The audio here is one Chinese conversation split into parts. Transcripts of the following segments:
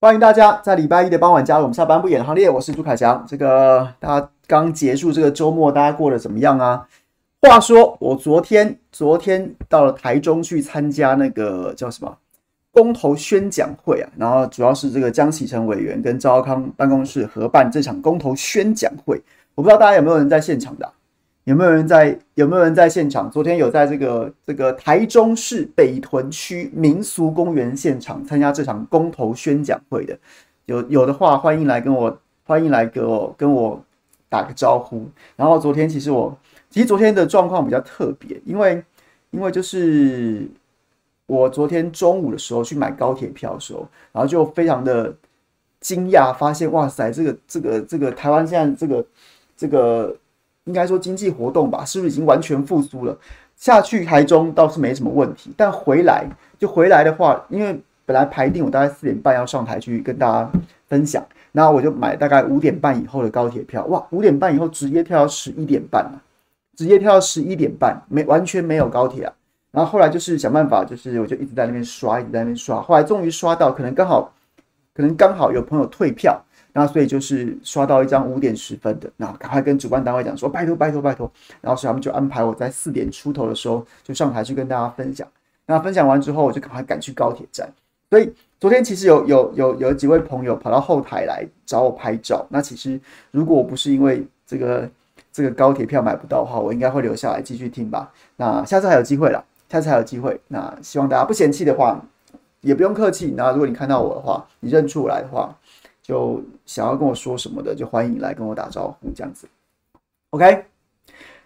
欢迎大家在礼拜一的傍晚加入我们下班不演行列。我是朱凯翔。这个大家刚结束这个周末，大家过得怎么样啊？话说我昨天昨天到了台中去参加那个叫什么公投宣讲会啊，然后主要是这个江启臣委员跟赵康办公室合办这场公投宣讲会。我不知道大家有没有人在现场的？有没有人在？有没有人在现场？昨天有在这个这个台中市北屯区民俗公园现场参加这场公投宣讲会的，有有的话欢迎来跟我欢迎来跟我跟我打个招呼。然后昨天其实我其实昨天的状况比较特别，因为因为就是我昨天中午的时候去买高铁票的时候，然后就非常的惊讶，发现哇塞，这个这个这个台湾现在这个这个。应该说经济活动吧，是不是已经完全复苏了？下去台中倒是没什么问题，但回来就回来的话，因为本来排定我大概四点半要上台去跟大家分享，然后我就买大概五点半以后的高铁票，哇，五点半以后直接跳到十一点半了，直接跳到十一点半，没完全没有高铁啊。然后后来就是想办法，就是我就一直在那边刷，一直在那边刷，后来终于刷到，可能刚好，可能刚好有朋友退票。那所以就是刷到一张五点十分的，那赶快跟主办单位讲说拜托拜托拜托，然后所以他们就安排我在四点出头的时候就上台去跟大家分享。那分享完之后，我就赶快赶去高铁站。所以昨天其实有有有有几位朋友跑到后台来找我拍照。那其实如果我不是因为这个这个高铁票买不到的话，我应该会留下来继续听吧。那下次还有机会了，下次还有机会。那希望大家不嫌弃的话，也不用客气。那如果你看到我的话，你认出我来的话。就想要跟我说什么的，就欢迎来跟我打招呼，这样子。OK，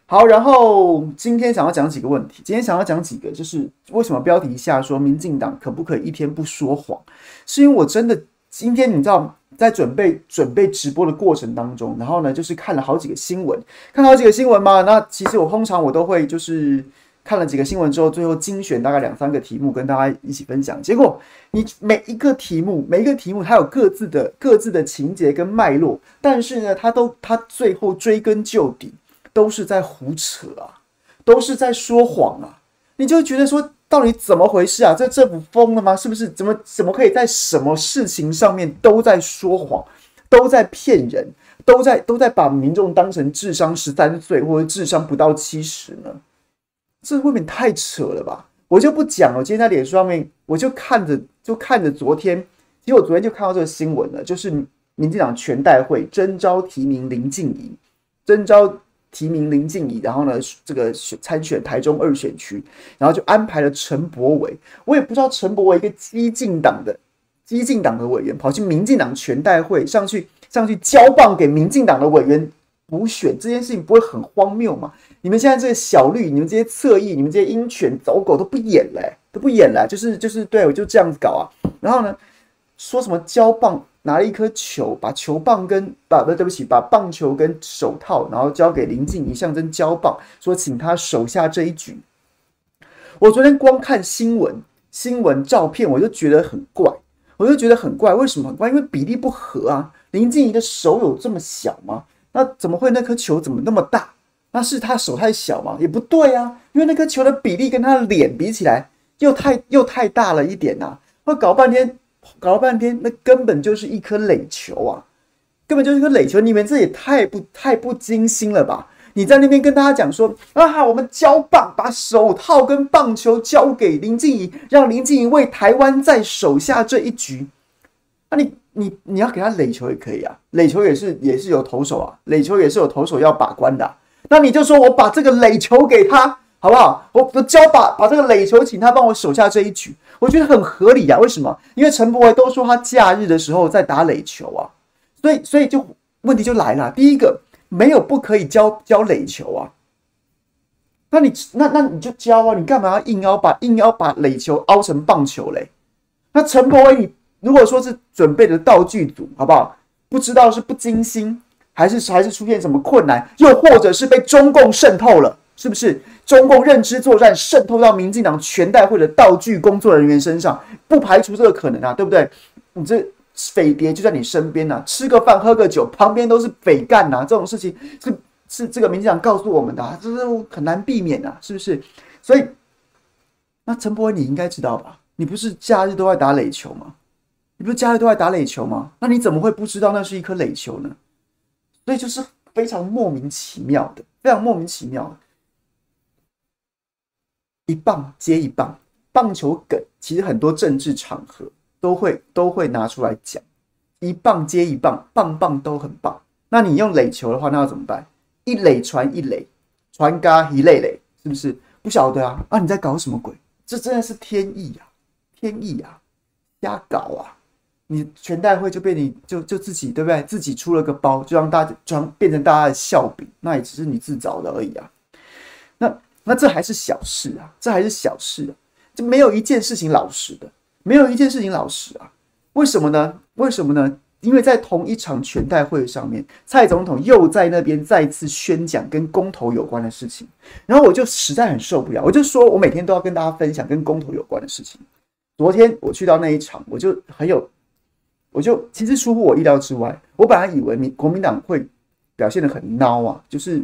好，然后今天想要讲几个问题。今天想要讲几个，就是为什么标题下说民进党可不可以一天不说谎？是因为我真的今天你知道，在准备准备直播的过程当中，然后呢，就是看了好几个新闻，看了好几个新闻嘛。那其实我通常我都会就是。看了几个新闻之后，最后精选大概两三个题目跟大家一起分享。结果你每一个题目，每一个题目它有各自的各自的情节跟脉络，但是呢，它都它最后追根究底都是在胡扯啊，都是在说谎啊。你就觉得说，到底怎么回事啊？这政府疯了吗？是不是？怎么怎么可以在什么事情上面都在说谎，都在骗人，都在都在把民众当成智商十三岁或者智商不到七十呢？这未免太扯了吧！我就不讲了。今天在脸书上面，我就看着，就看着昨天。其实我昨天就看到这个新闻了，就是民进党全代会征召提名林静仪，征召提名林静仪，然后呢，这个选参选台中二选区，然后就安排了陈柏惟。我也不知道陈柏惟一个激进党的激进党的委员，跑去民进党全代会上去上去交棒给民进党的委员补选，这件事情不会很荒谬吗？你们现在这些小绿，你们这些侧翼，你们这些鹰犬走狗都不演了，都不演了，就是就是对我就这样子搞啊。然后呢，说什么交棒，拿了一颗球，把球棒跟把不对不起，把棒球跟手套，然后交给林静怡，象征交棒，说请他手下这一局。我昨天光看新闻新闻照片，我就觉得很怪，我就觉得很怪，为什么很怪？因为比例不合啊。林静怡的手有这么小吗？那怎么会那颗球怎么那么大？那是他手太小吗？也不对啊，因为那颗球的比例跟他的脸比起来又太又太大了一点呐、啊。我搞半天，搞了半天，那根本就是一颗垒球啊，根本就是一颗垒球。你们这也太不太不精心了吧？你在那边跟大家讲说啊，我们交棒，把手套跟棒球交给林静怡，让林静怡为台湾在守下这一局。那你你你要给他垒球也可以啊，垒球也是也是有投手啊，垒球也是有投手要把关的、那你就说我把这个垒球给他，好不好？我我交把把这个垒球，请他帮我守下这一局，我觉得很合理呀、啊。为什么？因为陈柏惟都说他假日的时候在打垒球啊，所以所以就问题就来了。第一个，没有不可以交交垒球啊。那你那那你就交啊，你干嘛要硬要把硬要把垒球凹成棒球嘞？那陈柏威，你如果说是准备的道具组，好不好？不知道是不精心。还是还是出现什么困难，又或者是被中共渗透了，是不是？中共认知作战渗透到民进党全代会的道具工作人员身上，不排除这个可能啊，对不对？你这匪谍就在你身边呐，吃个饭喝个酒，旁边都是匪干呐，这种事情是是这个民进党告诉我们的啊，这是很难避免啊，是不是？所以，那陈柏惟你应该知道吧？你不是假日都在打垒球吗？你不是假日都在打垒球吗？那你怎么会不知道那是一颗垒球呢？所以就是非常莫名其妙的，非常莫名其妙的，一棒接一棒，棒球梗其实很多政治场合都会都会拿出来讲，一棒接一棒，棒棒都很棒。那你用垒球的话，那要怎么办？一垒传一垒，传嘎一垒垒，是不是？不晓得啊啊！你在搞什么鬼？这真的是天意啊，天意啊，瞎搞啊！你全代会就被你就就自己对不对？自己出了个包，就让大家装变成大家的笑柄，那也只是你自找的而已啊。那那这还是小事啊，这还是小事啊，就没有一件事情老实的，没有一件事情老实啊。为什么呢？为什么呢？因为在同一场全代会上面，蔡总统又在那边再次宣讲跟公投有关的事情，然后我就实在很受不了，我就说我每天都要跟大家分享跟公投有关的事情。昨天我去到那一场，我就很有，我就其实出乎我意料之外，我本来以为民国民党会表现得很孬啊，就是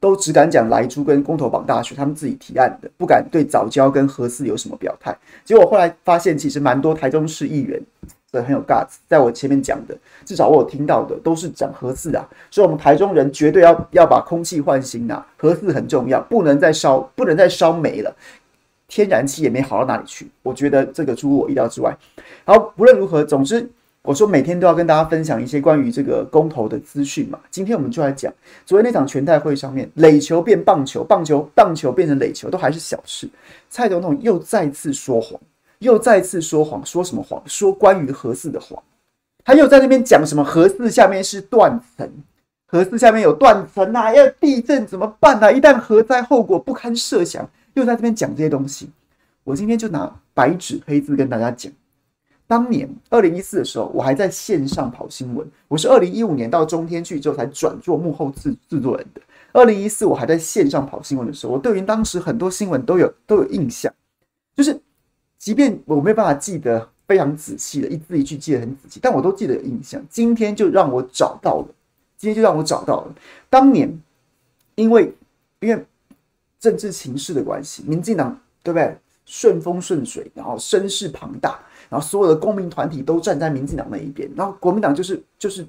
都只敢讲莱猪跟公投榜大学，他们自己提案的，不敢对早教跟核四有什么表态。结果后来发现，其实蛮多台中市议员。很有 guts，在我前面讲的，至少我有听到的都是讲核四啊，所以我们台中人绝对要要把空气换新啊，核四很重要，不能再烧，不能再烧煤了，天然气也没好到哪里去，我觉得这个出乎我意料之外。好，不论如何，总之我说每天都要跟大家分享一些关于这个公投的资讯嘛，今天我们就来讲昨天那场全代会上面，垒球变棒球，棒球棒球变成垒球都还是小事，蔡总统又再次说谎。又再次说谎，说什么谎？说关于核四的谎。他又在那边讲什么核四下面是断层，核四下面有断层啊，要地震怎么办啊？一旦核灾，后果不堪设想。又在这边讲这些东西。我今天就拿白纸黑字跟大家讲，当年二零一四的时候，我还在线上跑新闻。我是二零一五年到中天去之后才转做幕后制制作人的。二零一四我还在线上跑新闻的时候，我对于当时很多新闻都有都有印象，就是。即便我没有办法记得非常仔细的一字一句记得很仔细，但我都记得有印象。今天就让我找到了，今天就让我找到了。当年因为因为政治情势的关系，民进党对不对？顺风顺水，然后声势庞大，然后所有的公民团体都站在民进党那一边，然后国民党就是就是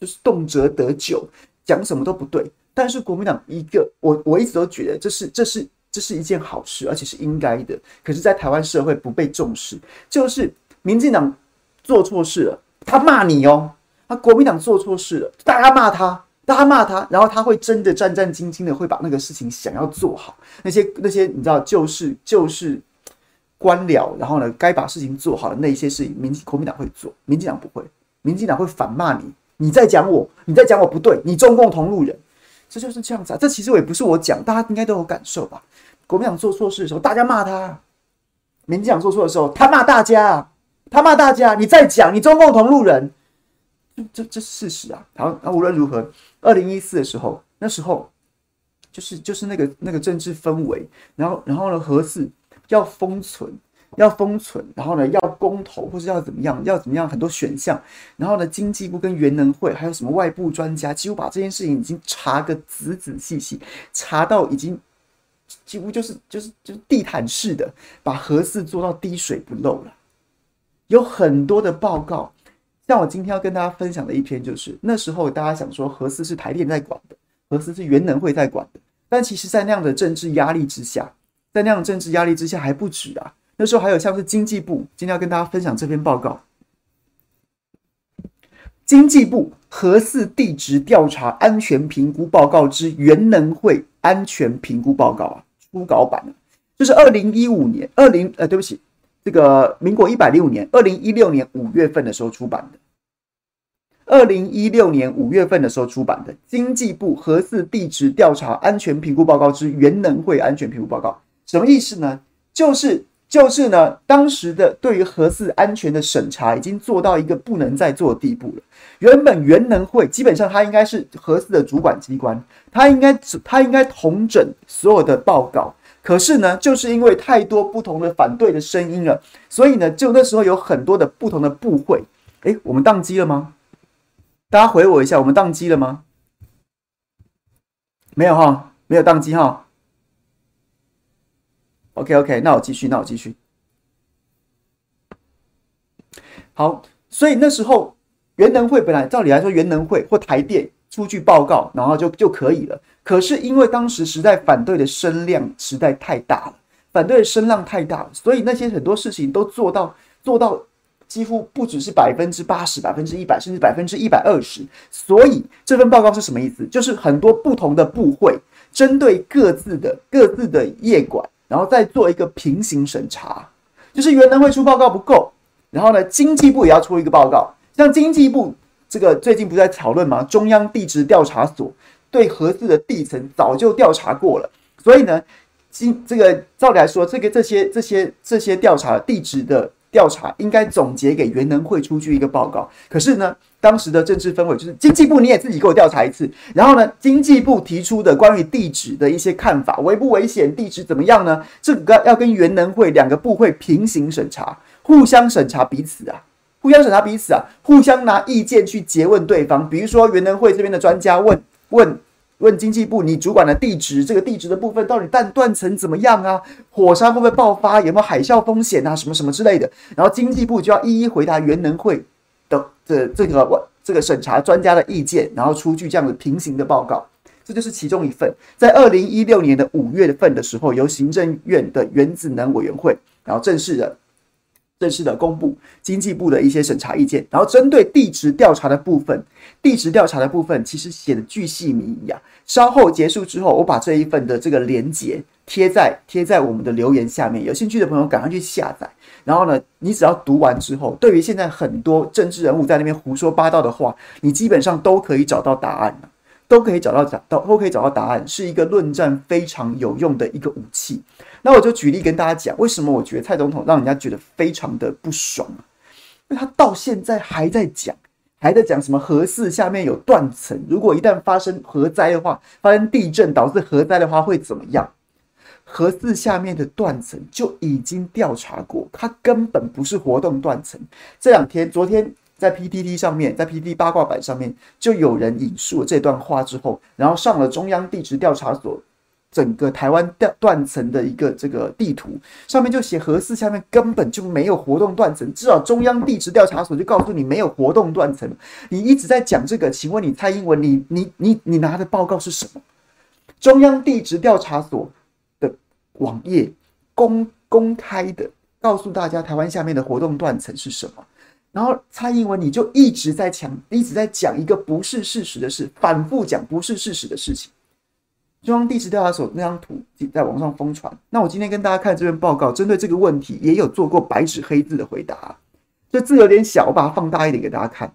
就是动辄得咎，讲什么都不对。但是国民党一个，我我一直都觉得这是这是。这是一件好事，而且是应该的。可是，在台湾社会不被重视，就是民进党做错事了，他骂你哦；那国民党做错事了，大家骂他，大家骂他，然后他会真的战战兢兢的，会把那个事情想要做好。那些那些你知道，就是就是官僚，然后呢，该把事情做好的那些事情，民国民党会做，民进党不会。民进党会反骂你，你在讲我，你在讲我不对，你中共同路人。这就是这样子啊！这其实我也不是我讲，大家应该都有感受吧？国民党做错事的时候，大家骂他；民进党做错的时候，他骂大家，他骂大家。你再讲，你中共同路人，这这事实啊！好，那无论如何，二零一四的时候，那时候就是就是那个那个政治氛围，然后然后呢，核四要封存。要封存，然后呢，要公投，或是要怎么样，要怎么样，很多选项。然后呢，经济部跟原能会还有什么外部专家，几乎把这件事情已经查个仔仔细细，查到已经几乎就是就是就是地毯式的把核四做到滴水不漏了。有很多的报告，像我今天要跟大家分享的一篇，就是那时候大家想说核四是台电在管的，核四是原能会在管的，但其实，在那样的政治压力之下，在那样的政治压力之下还不止啊。那时候还有像是经济部，今天要跟大家分享这篇报告。经济部核四地质调查安全评估报告之原能会安全评估报告啊，初稿版啊，就是二零一五年二零呃，对不起，这个民国一百零五年二零一六年五月份的时候出版的，二零一六年五月份的时候出版的经济部核四地质调查安全评估报告之原能会安全评估报告，什么意思呢？就是。就是呢，当时的对于核四安全的审查已经做到一个不能再做的地步了。原本原能会基本上它应该是核四的主管机关，它应该它应该统整所有的报告。可是呢，就是因为太多不同的反对的声音了，所以呢，就那时候有很多的不同的部会。哎，我们宕机了吗？大家回我一下，我们宕机了吗？没有哈，没有宕机哈。OK OK，那我继续，那我继续。好，所以那时候原能会本来照理来说，原能会或台电出具报告，然后就就可以了。可是因为当时实在反对的声量实在太大了，反对的声浪太大了，所以那些很多事情都做到做到几乎不只是百分之八十、百分之一百，甚至百分之一百二十。所以这份报告是什么意思？就是很多不同的部会针对各自的各自的业管，然后再做一个平行审查。就是原能会出报告不够，然后呢，经济部也要出一个报告。像经济部这个最近不是在讨论吗？中央地质调查所对核四的地层早就调查过了，所以呢，经这个照理来说，这个这些这些这些调查地质的。调查应该总结给原能会出具一个报告，可是呢，当时的政治氛围就是经济部你也自己给我调查一次，然后呢，经济部提出的关于地质的一些看法，危不危险，地质怎么样呢？这个要跟原能会两个部会平行审查，互相审查彼此啊，互相审查彼此啊，互相拿意见去诘问对方，比如说原能会这边的专家问问。问经济部，你主管的地址，这个地址的部分到底断断层怎么样啊？火山会不会爆发？有没有海啸风险啊？什么什么之类的。然后经济部就要一一回答原能会的这这个这个审查专家的意见，然后出具这样的平行的报告。这就是其中一份，在二零一六年的五月份的时候，由行政院的原子能委员会，然后正式的。正式的公布经济部的一些审查意见，然后针对地质调查的部分，地质调查的部分其实写的巨细靡遗啊。稍后结束之后，我把这一份的这个连接贴在贴在我们的留言下面，有兴趣的朋友赶快去下载。然后呢，你只要读完之后，对于现在很多政治人物在那边胡说八道的话，你基本上都可以找到答案了。都可以找到找到都可以找到答案，是一个论战非常有用的一个武器。那我就举例跟大家讲，为什么我觉得蔡总统让人家觉得非常的不爽啊？因为他到现在还在讲，还在讲什么核四下面有断层，如果一旦发生核灾的话，发生地震导致核灾的话会怎么样？核四下面的断层就已经调查过，它根本不是活动断层。这两天，昨天。在 PTT 上面，在 PTT 八卦版上面，就有人引述了这段话之后，然后上了中央地质调查所整个台湾断断层的一个这个地图，上面就写核四下面根本就没有活动断层，至少中央地质调查所就告诉你没有活动断层。你一直在讲这个，请问你蔡英文，你你你你拿的报告是什么？中央地质调查所的网页公公开的告诉大家，台湾下面的活动断层是什么？然后蔡英文你就一直在讲，一直在讲一个不是事实的事，反复讲不是事实的事情。中央地质调查所那张图在网上疯传。那我今天跟大家看这份报告，针对这个问题也有做过白纸黑字的回答。这字有点小，我把它放大一点给大家看。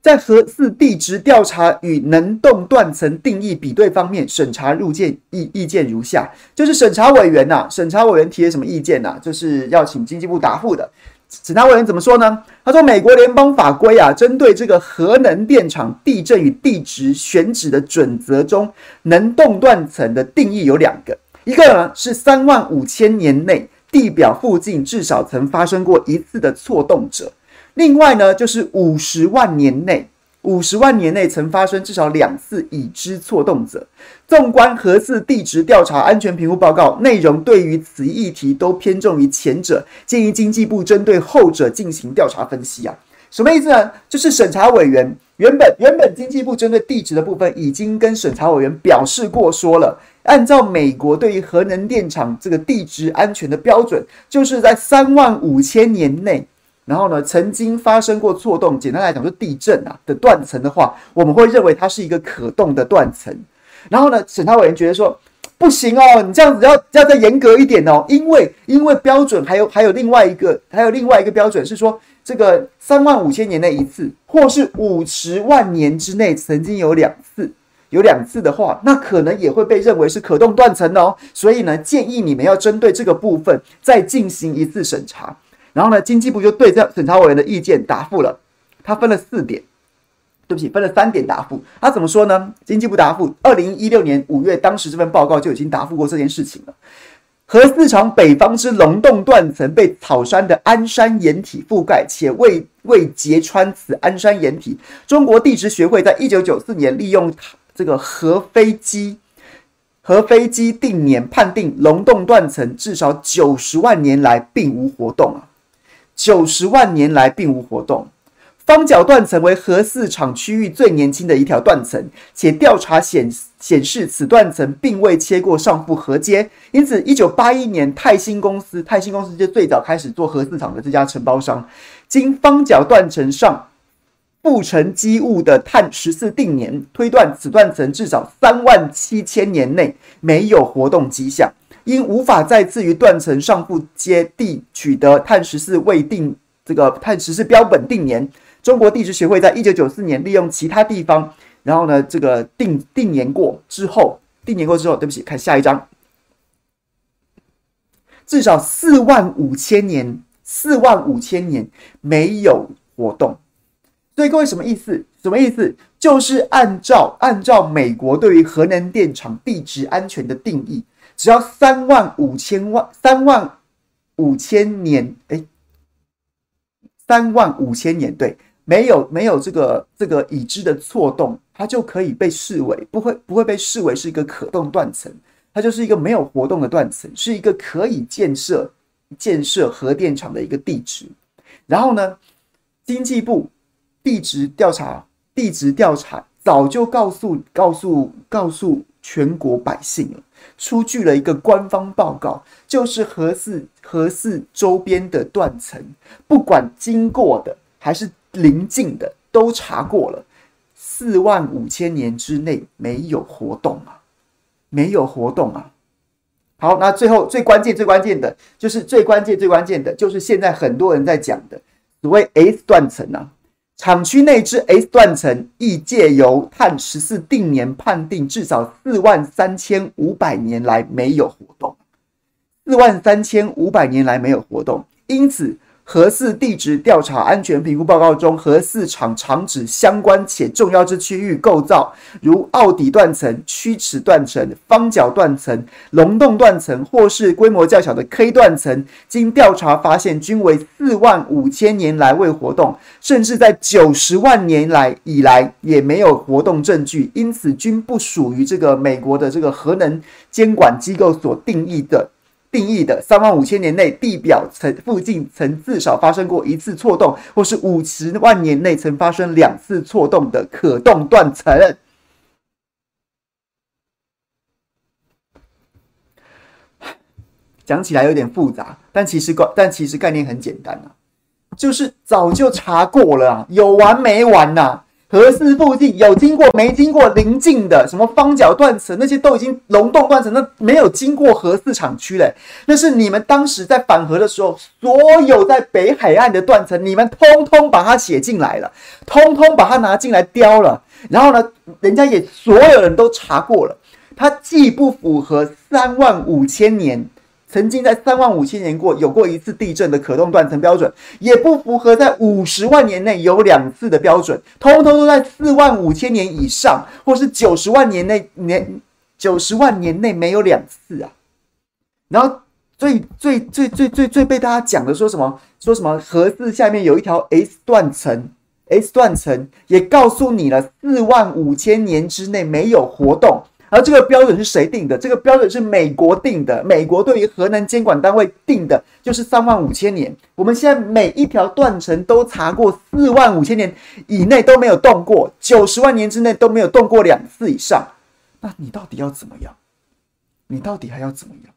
在核四地质调查与能动断层定义比对方面，审查入见意意见如下：就是审查委员呐、啊，审查委员提了什么意见呐、啊？就是要请经济部答复的。审查委员怎么说呢？他说，美国联邦法规啊，针对这个核能电厂地震与地质选址的准则中，能动断层的定义有两个，一个呢是三万五千年内地表附近至少曾发生过一次的错动者。另外呢，就是五十万年内，五十万年内曾发生至少两次已知错动者。纵观核四地质调查安全评估报告内容，对于此议题都偏重于前者，建议经济部针对后者进行调查分析啊。什么意思呢？就是审查委员原本原本经济部针对地质的部分已经跟审查委员表示过，说了，按照美国对于核能电厂这个地质安全的标准，就是在三万五千年内。然后呢，曾经发生过错动，简单来讲就地震啊的断层的话，我们会认为它是一个可动的断层。然后呢，审查委员觉得说不行哦，你这样子要要再严格一点哦，因为因为标准还有还有另外一个还有另外一个标准是说，这个三万五千年内一次，或是五十万年之内曾经有两次，有两次的话，那可能也会被认为是可动断层哦。所以呢，建议你们要针对这个部分再进行一次审查。然后呢，经济部就对这审查委员的意见答复了，他分了四点，对不起，分了三点答复。他怎么说呢？经济部答复，二零一六年五月，当时这份报告就已经答复过这件事情了。核四厂北方之龙洞断层被草山的安山岩体覆盖，且未未揭穿此安山岩体。中国地质学会在一九九四年利用这个核飞机。核飞机定年判定龙洞断层至少九十万年来并无活动啊，九十万年来并无活动。方角断层为核四厂区域最年轻的一条断层，且调查显显示此断层并未切过上部核阶，因此，一九八一年泰兴公司，泰兴公司就最早开始做核四厂的这家承包商，经方角断层上附沉积物的碳十四定年推断，此断层至少三万七千年内没有活动迹象，因无法再次于断层上部阶地取得碳十四未定这个碳十四标本定年。中国地质学会在一九九四年利用其他地方，然后呢，这个定定年过之后，定年过之后，对不起，看下一章，至少四万五千年，四万五千年没有活动。所以各位什么意思？什么意思？就是按照按照美国对于核能电厂地质安全的定义，只要三万五千万三万五千年，哎，三万五千年，对。没有没有这个这个已知的错动，它就可以被视为不会不会被视为是一个可动断层，它就是一个没有活动的断层，是一个可以建设建设核电厂的一个地质。然后呢，经济部地质调查地质调查早就告诉告诉告诉全国百姓了，出具了一个官方报告，就是核四核四周边的断层，不管经过的还是。邻近的都查过了，四万五千年之内没有活动啊，没有活动啊。好，那最后最关键、最关键的就是最关键、最关键的就是现在很多人在讲的所谓 S 断层啊，厂区内之 S 断层亦借由碳十四定年判定，至少四万三千五百年来没有活动，四万三千五百年来没有活动，因此。核四地质调查安全评估报告中，核四厂厂址相关且重要之区域构造，如奥底断层、曲尺断层、方角断层、龙洞断层，或是规模较小的 K 断层，经调查发现，均为四万五千年来未活动，甚至在九十万年来以来也没有活动证据，因此均不属于这个美国的这个核能监管机构所定义的。定义的三万五千年内地表层附近曾至少发生过一次错动，或是五十万年内曾发生两次错动的可动断层。讲起来有点复杂，但其实概但其实概念很简单啊，就是早就查过了啊，有完没完呐、啊？核四附近有经过没经过邻近的什么方角断层，那些都已经溶洞断层，那没有经过核四厂区嘞。那是你们当时在反核的时候，所有在北海岸的断层，你们通通把它写进来了，通通把它拿进来雕了。然后呢，人家也所有人都查过了，它既不符合三万五千年。曾经在三万五千年过有过一次地震的可动断层标准，也不符合在五十万年内有两次的标准，通通都在四万五千年以上，或是九十万年内年九十万年内没有两次啊。然后最最最最最最被大家讲的说什么？说什么核四下面有一条 S 断层，S 断层也告诉你了，四万五千年之内没有活动。而这个标准是谁定的？这个标准是美国定的。美国对于核能监管单位定的就是三万五千年。我们现在每一条断层都查过，四万五千年以内都没有动过，九十万年之内都没有动过两次以上。那你到底要怎么样？你到底还要怎么样？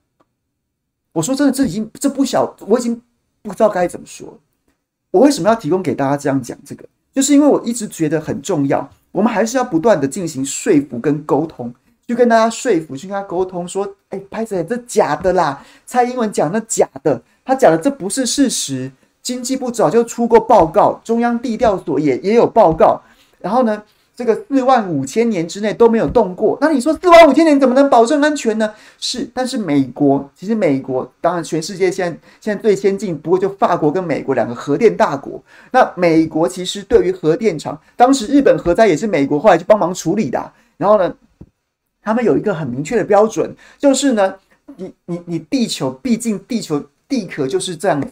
我说真的，这已经这不小，我已经不知道该怎么说。我为什么要提供给大家这样讲这个？就是因为我一直觉得很重要，我们还是要不断的进行说服跟沟通。去跟大家说服，去跟他沟通，说：“哎、欸，拍子，这假的啦！蔡英文讲那假的，他讲的这不是事实。经济部早就出过报告，中央地调所也也有报告。然后呢，这个四万五千年之内都没有动过。那你说四万五千年怎么能保证安全呢？是，但是美国其实美国当然全世界现在现在最先进，不过就法国跟美国两个核电大国。那美国其实对于核电厂，当时日本核灾也是美国后来去帮忙处理的、然后呢？”他们有一个很明确的标准，就是呢，你你你地球，毕竟地球地壳就是这样子，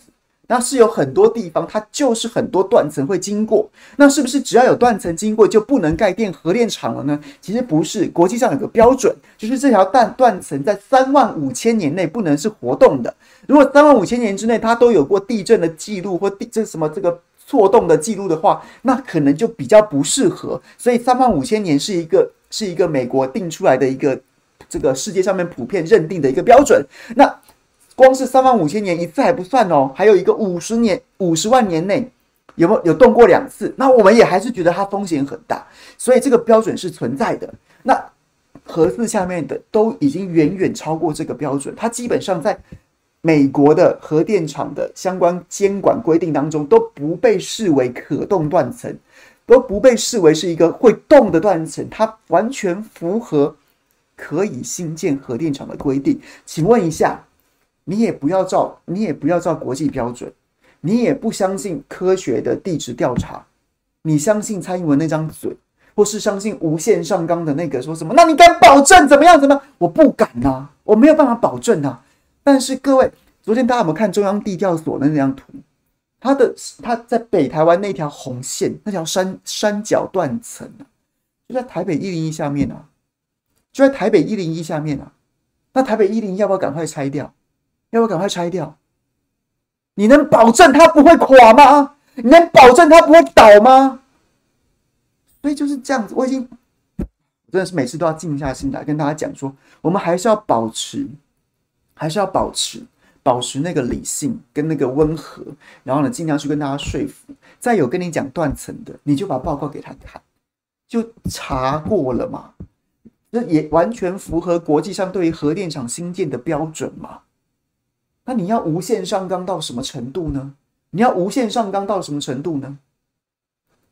那是有很多地方，它就是很多断层会经过。那是不是只要有断层经过就不能盖电核电厂了呢？其实不是，国际上有个标准，就是这条断断层在三万五千年内不能是活动的。如果三万五千年之内它都有过地震的记录或地这什么这个错动的记录的话，那可能就比较不适合。所以三万五千年是一个是一个美国定出来的一个这个世界上面普遍认定的一个标准。那光是三万五千年一次还不算哦，还有一个五十年、五十万年内有没有有动过两次？那我们也还是觉得它风险很大，所以这个标准是存在的。那核四下面的都已经远远超过这个标准，它基本上在美国的核电厂的相关监管规定当中都不被视为可动断层，都不被视为是一个会动的断层，它完全符合可以新建核电厂的规定。请问一下。你也不要照，你也不要照国际标准，你也不相信科学的地质调查，你相信蔡英文那张嘴，或是相信无限上纲的那个说什么？那你敢保证怎么样？怎么样？我不敢呐、我没有办法保证呐、但是各位，昨天大家有没有看中央地调所的那张图？它的它在北台湾那条红线，那条山山脚断层啊，就在台北一零一下面啊，就在台北一零一下面啊。那台北一零要不要赶快拆掉？要不要赶快拆掉？你能保证它不会垮吗？你能保证它不会倒吗？所以就是这样子。我已经真的是每次都要静下心来跟大家讲说，我们还是要保持，还是要保持，保持那个理性跟那个温和，然后呢，尽量去跟大家说服。再有跟你讲断层的，你就把报告给他看，就查过了嘛，那也完全符合国际上对于核电厂新建的标准嘛。那你要无限上纲到什么程度呢？你要无限上纲到什么程度呢？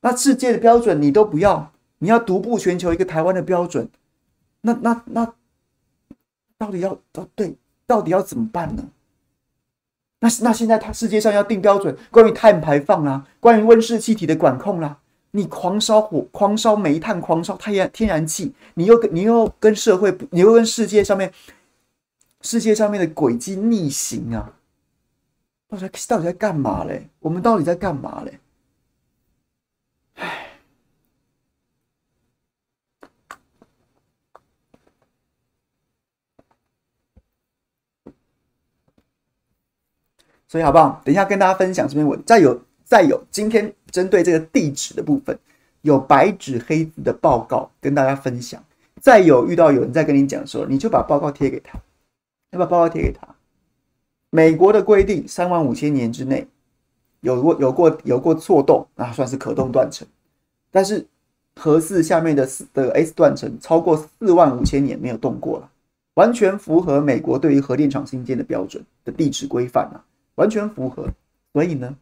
那世界的标准你都不要，你要独步全球一个台湾的标准，那那那到底要到对，到底要怎么办呢？那那现在它世界上要定标准，关于碳排放啦、啊，关于温室气体的管控啦、你狂烧火、狂烧煤炭、狂烧太阳天然气，你又跟你又跟社会，你又跟世界上面。世界上面的轨迹逆行啊，到底到底在干嘛嘞？我们到底在干嘛嘞？所以好不好？等一下跟大家分享这篇文，再有再有，今天针对这个地质的部分，有白纸黑字的报告跟大家分享。再有遇到有人在跟你讲说，你就把报告贴给他。要把报告贴给他。美国的规定，三万五千年之内有过有过有过错动，那算是可动断层。但是核四下面的四的 S 断层超过四万五千年没有动过了，完全符合美国对于核电厂新建的标准的地质规范啊，完全符合。所以呢，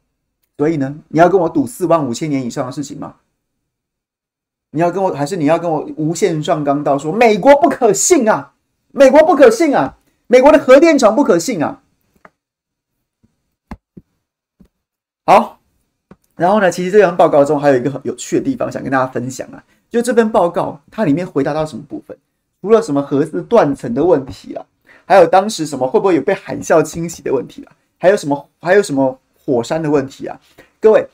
所以呢，你要跟我赌四万五千年以上的事情吗？你要跟我，还是你要跟我无限上纲到说美国不可信啊？美国不可信啊？美国的核电厂不可信啊！好，然后呢，其实这份报告中还有一个很有趣的地方想跟大家分享啊，就这份报告它里面回答到什么部分？除了什么核子断层的问题啊，还有当时什么会不会有被海啸侵袭的问题啊，还有什么还有什么火山的问题啊？各位，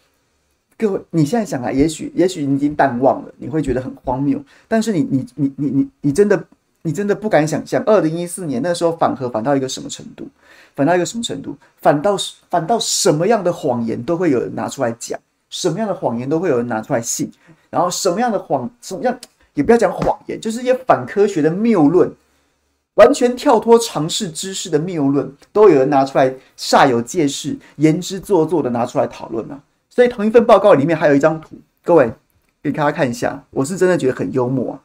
各位，你现在想来，也许也许你已经淡忘了，你会觉得很荒谬，但是你你你你你你真的。你真的不敢想象，二零一四年那时候反核反到一个什么程度？反到一个什么程度？反到反到什么样的谎言都会有人拿出来讲，什么样的谎言都会有人拿出来信，然后什么样的谎，什么样也不要讲谎言，就是一些反科学的谬论，完全跳脱常识知识的谬论，都有人拿出来煞有介事、言之凿凿的拿出来讨论啊。所以同一份报告里面还有一张图，各位给大家看一下，我是真的觉得很幽默啊。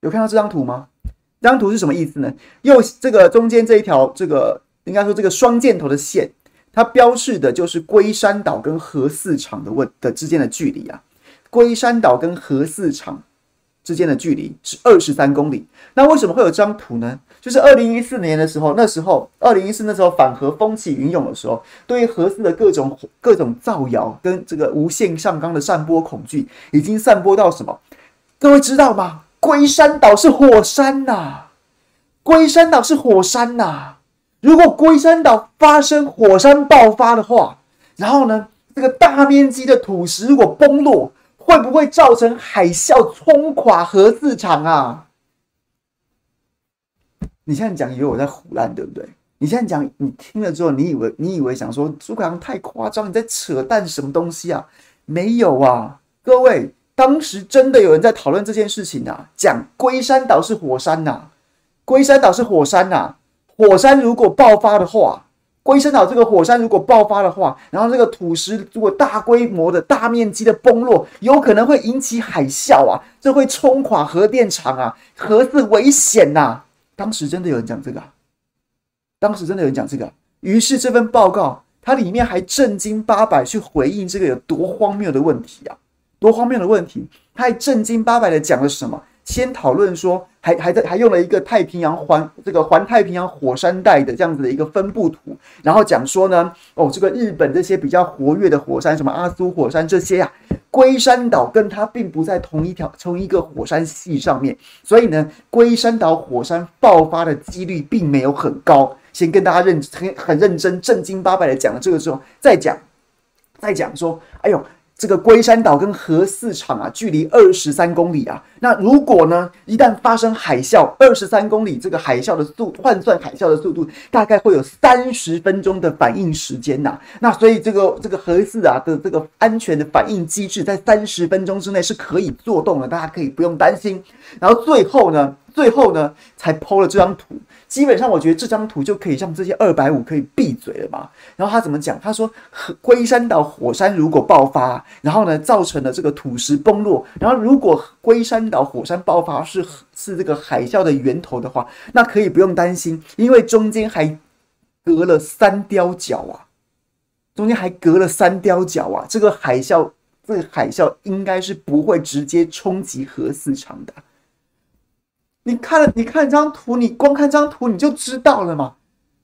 有看到这张图吗？这张图是什么意思呢？右这个中间这一条，这个应该说这个双箭头的线，它标示的就是龟山岛跟核四厂的问的之间的距离啊。龟山岛跟核四厂之间的距离是二十三公里。那为什么会有这张图呢？就是二零一四年的时候，那时候二零一四那时候反核风起云涌的时候，对于核四的各种各种造谣跟这个无限上纲的散播恐惧，已经散播到什么？各位知道吗？龟山岛是火山呐、龟山岛是火山呐、如果龟山岛发生火山爆发的话，然后呢，这个大面积的土石如果崩落，会不会造成海啸冲垮核四厂啊？你现在讲以为我在胡乱，对不对？你现在讲，你听了之后，你以为你以为想说诸葛亮太夸张，你在扯淡什么东西啊？没有啊，各位，当时真的有人在讨论这件事情啊，讲龟山岛是火山呐、啊，龟山岛是火山呐、啊，火山如果爆发的话，龟山岛这个火山如果爆发的话，然后这个土石如果大规模的大面积的崩落，有可能会引起海啸啊，这会冲垮核电厂啊，核子危险呐、当时真的有人讲这个、当时真的有人讲这个，于是这份报告它里面还正经八百去回应这个有多荒谬的问题啊，多荒谬的问题！他还正经八百的讲了什么？先讨论说，还还在还用了一个太平洋环这个环太平洋火山带的这样子的一个分布图，然后讲说呢，哦，这个日本这些比较活跃的火山，什么阿苏火山这些啊，龟山岛跟它并不在同一条同一个火山系上面，所以呢，龟山岛火山爆发的几率并没有很高。先跟大家认很很认真、正经八百的讲了这个之后，再讲，再讲说，哎呦，这个龟山岛跟核四厂啊，距离二十三公里啊。那如果呢，一旦发生海啸，二十三公里这个海啸的速换算海啸的速度，大概会有三十分钟的反应时间呐。那所以这个这个核四啊的这个安全的反应机制，在三十分钟之内是可以做动的，大家可以不用担心。然后最后呢，最后呢，才 PO 了这张图。基本上，我觉得这张图就可以让这些二百五可以闭嘴了嘛。然后他怎么讲？他说，龟山岛火山如果爆发，然后呢，造成了这个土石崩落，然后如果龟山岛火山爆发是是这个海啸的源头的话，那可以不用担心，因为中间还隔了三雕角啊，中间还隔了三雕角啊，这个海啸，这个海啸应该是不会直接冲击核四厂的。你看了，你看这张图，你光看这张图你就知道了嘛。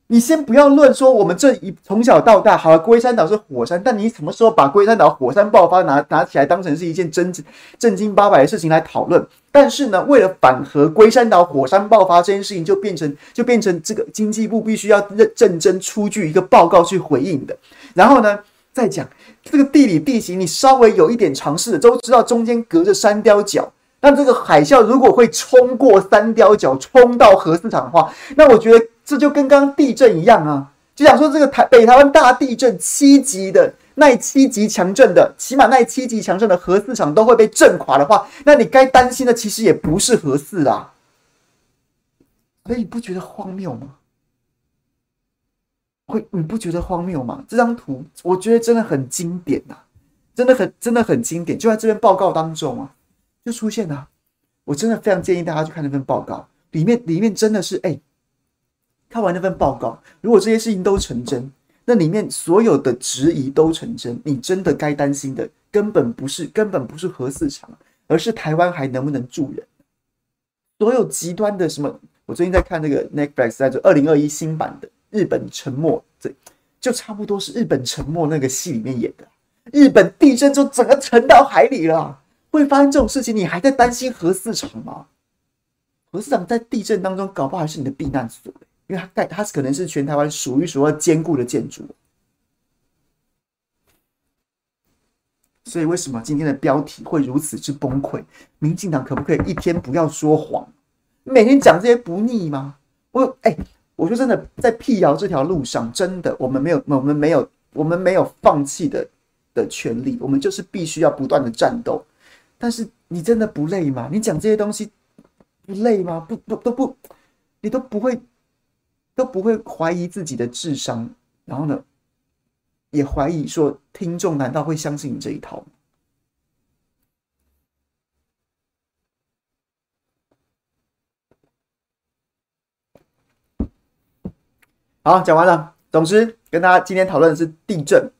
你先不要论说我们这一从小到大，好了，龟山岛是火山，但你什么时候把龟山岛火山爆发拿拿起来当成是一件真正经八百的事情来讨论？但是呢，为了反核龟山岛火山爆发这件事情，就变成就变成这个经济部必须要认认真出具一个报告去回应的。然后呢，再讲这个地理地形，你稍微有一点常识的都知道，中间隔着山雕角。那这个海啸如果会冲过三雕角，冲到核四厂的话，那我觉得这就跟刚刚地震一样啊，就想说这个台北台湾大地震七级的耐七级强震的，起码耐七级强震的核四厂都会被震垮的话，那你该担心的其实也不是核四啊，所以你不觉得荒谬吗？会你不觉得荒谬吗？这张图我觉得真的很经典呐、啊，真的很真的很经典，就在这篇报告当中啊。就出现了，我真的非常建议大家去看那份报告，里面里面真的是哎、看完那份报告，如果这些事情都成真，那里面所有的质疑都成真，你真的该担心的根本不是根本不是核四厂，而是台湾还能不能住人。所有极端的什么，我最近在看那个 Netflix 在做二零二一新版的《日本沉没》，这就差不多是《日本沉没》那个戏里面演的，日本地震就整个沉到海里了。会发生这种事情，你还在担心核四厂吗？核四厂在地震当中，搞不好还是你的避难所，因为它盖，它可能是全台湾数一数二坚固的建筑。所以，为什么今天的标题会如此之崩溃？民进党可不可以一天不要说谎？每天讲这些不腻吗？我哎，我说真的，在辟谣这条路上，真的我们没有，我们没有，我们没有放弃的的权利，我们就是必须要不断的战斗。但是你真的不累吗？你讲这些东西不累吗？不不都不，你都不会都不会怀疑自己的智商，然后呢，也怀疑说听众难道会相信你这一套吗？好，讲完了。总之，跟大家今天讨论的是地震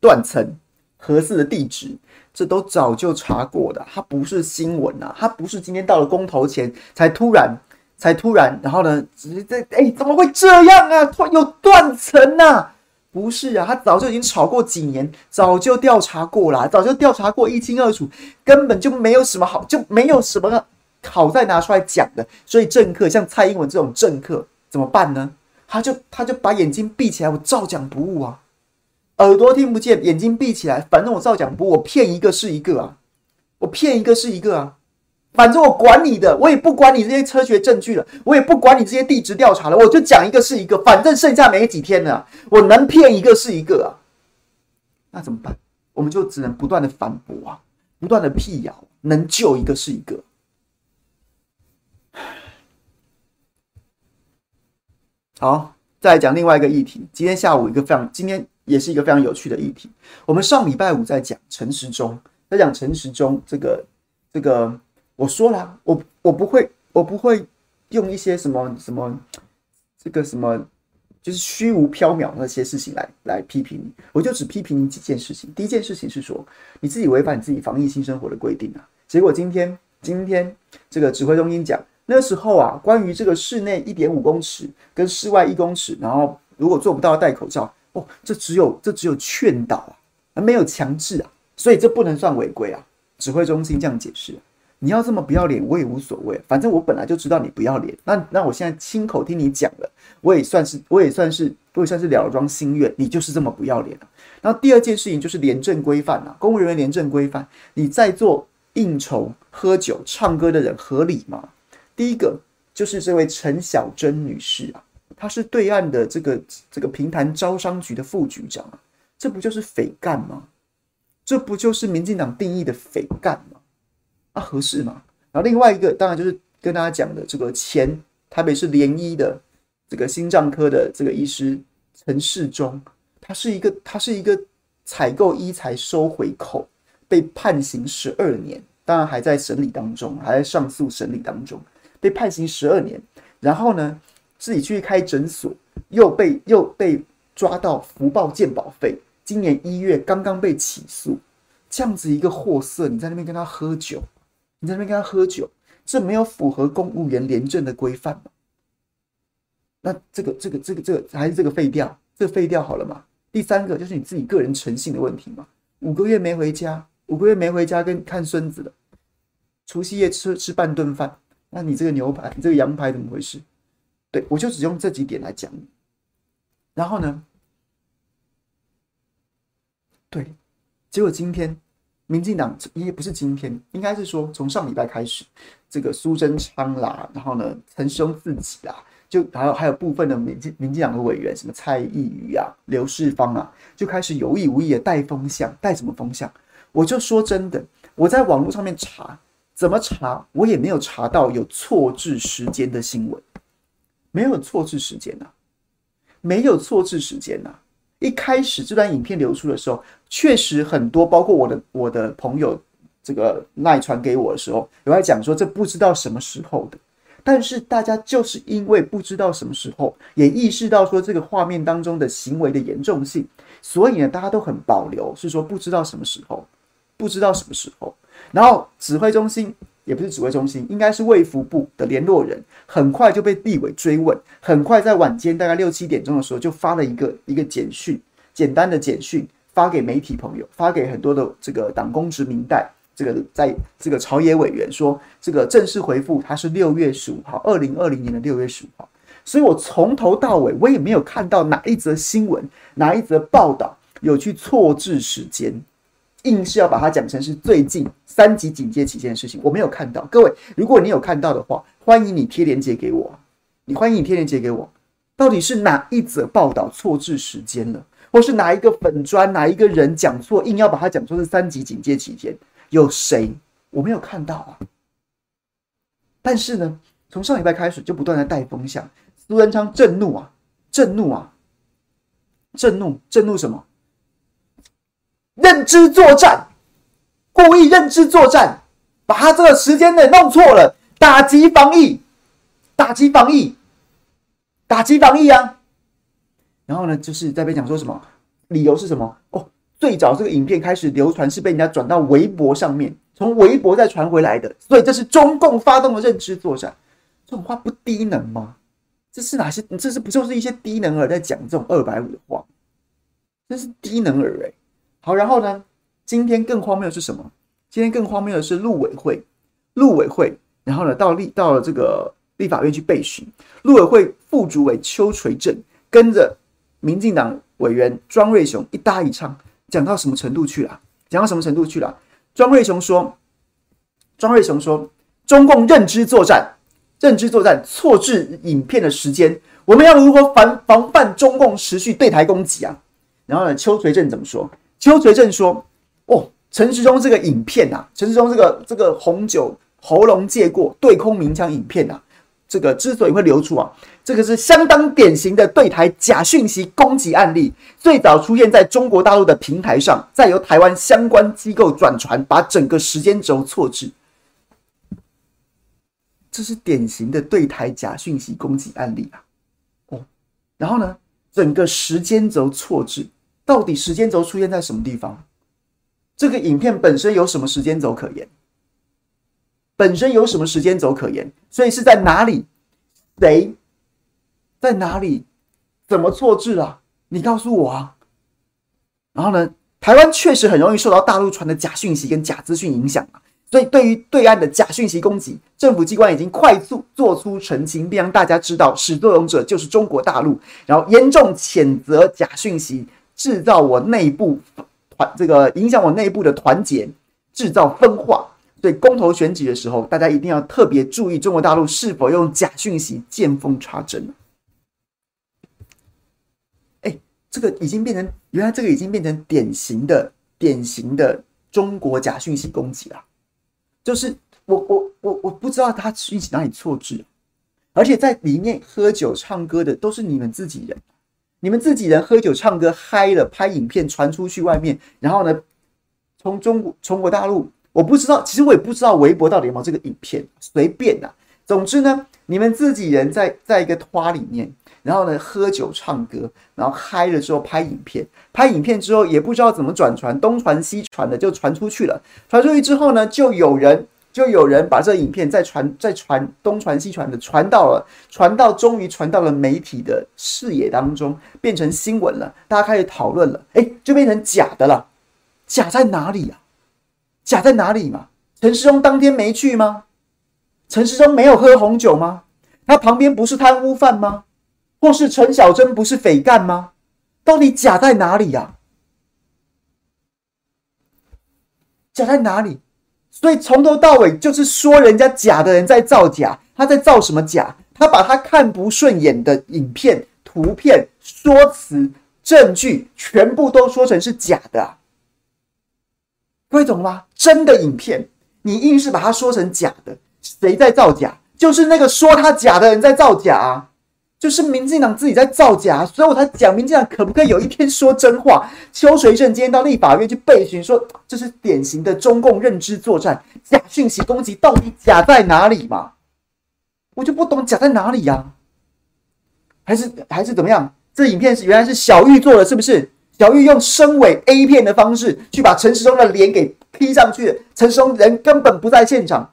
断层合适的地址。这都早就查过的，它不是新闻啊，它不是今天到了公投前才突然才突然，然后呢，直接在哎，怎么会这样啊？突然有断层呐？不是啊，他早就已经炒过几年，早就调查过了，早就调查过一清二楚，根本就没有什么好，就没有什么好再拿出来讲的。所以政客像蔡英文这种政客怎么办呢？他就他就把眼睛闭起来，我照讲不误啊。耳朵听不见，眼睛闭起来，反正我照讲不，我骗一个是一个啊，我骗一个是一个啊。反正我管你的，我也不管你这些科学证据了，我也不管你这些地质调查了，我就讲一个是一个，反正剩下没几天了，我能骗一个是一个啊。那怎么办？我们就只能不断的反驳啊，不断的辟谣，能救一个是一个。好，再讲另外一个议题。今天下午一个非常，今天也是一个非常有趣的议题。我们上礼拜五在讲陈时中，在讲陈时中这个这个。我说了，我我不会，我不会用一些什么什么这个什么，就是虚无缥缈那些事情来来批评你。我就只批评你几件事情。第一件事情是说，你自己违反你自己防疫新生活的规定啊。结果今天今天这个指挥中心讲，那时候啊，关于这个室内一点五公尺跟室外一公尺，然后如果做不到戴口罩，哦，这只有这只有劝导啊，而没有强制啊，所以这不能算违规啊。指挥中心这样解释。你要这么不要脸，我也无所谓。反正我本来就知道你不要脸。那那我现在亲口听你讲了，我也算是，我也算是，我也算是了了桩心愿。你就是这么不要脸了。然后第二件事情就是廉政规范啊，公务人员廉政规范。你在做应酬、喝酒、唱歌的人合理吗？第一个就是这位陈小珍女士啊，他是对岸的这个这个平潭招商局的副局长，这不就是匪干吗？这不就是民进党定义的匪干吗？啊，合适吗？然后另外一个当然就是跟大家讲的这个前台北市联医的这个心脏科的这个医师陈世忠，他是一个他是一个采购医材收回扣，被判刑十二年，当然还在审理当中，还在上诉审理当中，被判刑十二年，然后呢自己去开诊所，又被又被抓到福报鉴保费，今年一月刚刚被起诉，这样子一个货色，你在那边跟他喝酒。你在那边跟他喝酒，这没有符合公务员廉政的规范吗？那这个、这个、这个、这个还是这个废掉，这废掉好了嘛？第三个就是你自己个人诚信的问题嘛。五个月没回家，五个月没回家跟看孙子了，除夕夜吃吃半顿饭，那你这个牛排、你这个羊排怎么回事？对，我就只用这几点来讲。然后呢？对，结果今天。民进党也不是今天，应该是说从上礼拜开始，这个苏贞昌啦，然后呢，陈时中自己啦，就还有还有部分的民进民进党的委员，什么蔡易余啊、刘世芳啊，就开始有意无意的带风向，带什么风向？我就说真的，我在网络上面查，怎么查，我也没有查到有错置时间的新闻，没有错置时间呐、啊，没有错置时间呐、一开始这段影片流出的时候，确实很多，包括我的我的朋友，这个赖传给我的时候，有在讲说这不知道什么时候的。但是大家就是因为不知道什么时候，也意识到说这个画面当中的行为的严重性，所以呢，大家都很保留，是说不知道什么时候，不知道什么时候。然后指挥中心。也不是指挥中心，应该是卫福部的联络人，很快就被立委追问，很快在晚间大概六七点钟的时候就发了一个一个简讯，简单的简讯发给媒体朋友，发给很多的这个党公职民代，这个在这个朝野委员说，这个正式回复他是六月十五号，二零二零年的六月十五号，所以我从头到尾我也没有看到哪一则新闻，哪一则报道有去错置时间。硬是要把它讲成是最近三级警戒期间的事情，我没有看到。各位，如果你有看到的话，欢迎你贴链接给我。你欢迎你贴链接给我，到底是哪一则报道错置时间了，或是哪一个粉砖哪一个人讲错，硬要把它讲成是三级警戒期间？有谁？我没有看到啊。但是呢，从上礼拜开始就不断的带风向，苏贞昌震怒啊，震怒啊，震怒，震怒什么？认知作战，故意认知作战，把他这个时间内弄错了，打击防疫，打击防疫，打击防疫啊！然后呢，就是在被讲说什么，理由是什么？哦，最早这个影片开始流传是被人家转到微博上面，从微博再传回来的，所以这是中共发动的认知作战。这种话不低能吗？这是哪些？这是不就是一些低能儿在讲这种二百五的话？这是低能儿诶、欸。好，然后呢？今天更荒谬的是什么？今天更荒谬的是陆委会，陆委会，然后呢，到立到了这个立法院去备询。陆委会副主委邱垂正跟着民进党委员庄瑞雄一搭一唱，讲到什么程度去了？讲到什么程度去了？庄瑞雄说：“庄瑞雄说，中共认知作战，认知作战错置影片的时间，我们要如何防防范中共持续对台攻击啊？”然后呢，邱垂正怎么说？邱垂正说：“哦，陈时中这个影片啊，陈时中这个这个红酒喉咙借过对空鸣枪影片啊。”这个之所以会流出啊，这个是相当典型的对台假讯息攻击案例，最早出现在中国大陆的平台上，再由台湾相关机构转传，把整个时间轴错置。这是典型的对台假讯息攻击案例啊！哦，然后呢，整个时间轴错置，到底时间轴出现在什么地方？这个影片本身有什么时间轴可言？本身有什么时间轴可言？所以是在哪里？谁在哪里？怎么错置啊？你告诉我啊！然后呢，台湾确实很容易受到大陆传的假讯息跟假资讯影响啊。所以对于对岸的假讯息攻击，政府机关已经快速做出澄清，并让大家知道始作俑者就是中国大陆，然后严重谴责假讯息制造我内部团这个影响我内部的团结，制造分化。对公投选举的时候，大家一定要特别注意中国大陆是否用假讯息见缝插针。哎，这个已经变成原来这个已经变成典型的典型的中国假讯息攻击了。就是我我我我不知道他讯息哪里错置，而且在里面喝酒唱歌的都是你们自己人，你们自己人喝酒唱歌嗨了，拍影片传出去外面，然后呢，从中国中国大陆。我不知道，其实我也不知道微博到底有没有这个影片，随便啦。总之呢，你们自己人在在一个花里面，然后呢喝酒唱歌，然后嗨了之后拍影片，拍影片之后也不知道怎么转传，东传西传的就传出去了。传出去之后呢，就有人就有人把这影片再传再传东传西传的传到了，传到终于传到了媒体的视野当中，变成新闻了，大家开始讨论了，诶，就变成假的了，假在哪里呀？假在哪里嘛？陈世忠当天没去吗？陈世忠没有喝红酒吗？他旁边不是贪污犯吗？或是陈小珍不是匪干吗？到底假在哪里呀？假在哪里？所以从头到尾就是说人家假的人在造假，他在造什么假？他把他看不顺眼的影片、图片、说辞、证据全部都说成是假的啊。各位懂了吗？真的影片，你硬是把它说成假的，谁在造假？就是那个说他假的人在造假啊！就是民进党自己在造假，所以我才讲民进党可不可以有一天说真话？邱垂正今天到立法院去备询，说这是典型的中共认知作战，假讯息攻击，到底假在哪里嘛？我就不懂假在哪里呀、啊？还是还是怎么样？这影片是原来是小玉做的，是不是？小玉用深伪 A 片的方式去把陈时中的脸给 P 上去，陈时中人根本不在现场，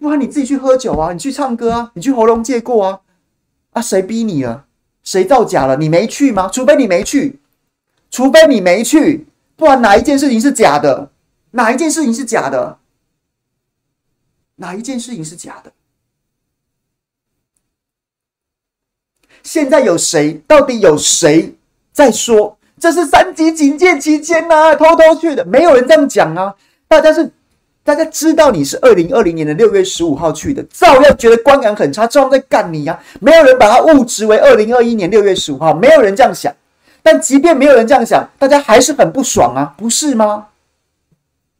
不然你自己去喝酒啊，你去唱歌啊，你去喉咙借过啊，啊，谁逼你了？谁造假了？你没去吗？除非你没去，除非你没去，不然哪一件事情是假的？哪一件事情是假的？哪一件事情是假的？现在有谁？到底有谁在说？这是三级警戒期间呐、啊，偷偷去的，没有人这样讲啊。大家是，大家知道你是二零二零年的六月十五号去的，照样觉得观感很差，照样在干你呀、啊。没有人把它误植为二零二一年六月十五号，没有人这样想。但即便没有人这样想，大家还是很不爽啊，不是吗？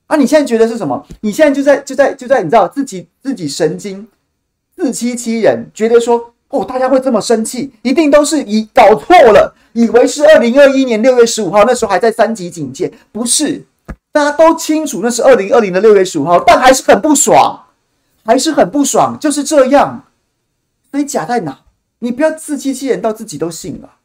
啊，你现在觉得是什么？你现在就在就在就在，你知道自己自己神经自欺欺人，觉得说哦，大家会这么生气，一定都是以搞错了。以为是二零二一年六月十五号，那时候还在三级警戒，不是？大家都清楚那是二零二零的六月十五号，但还是很不爽，还是很不爽，就是这样。所以假在哪？你不要自欺欺人到自己都信了。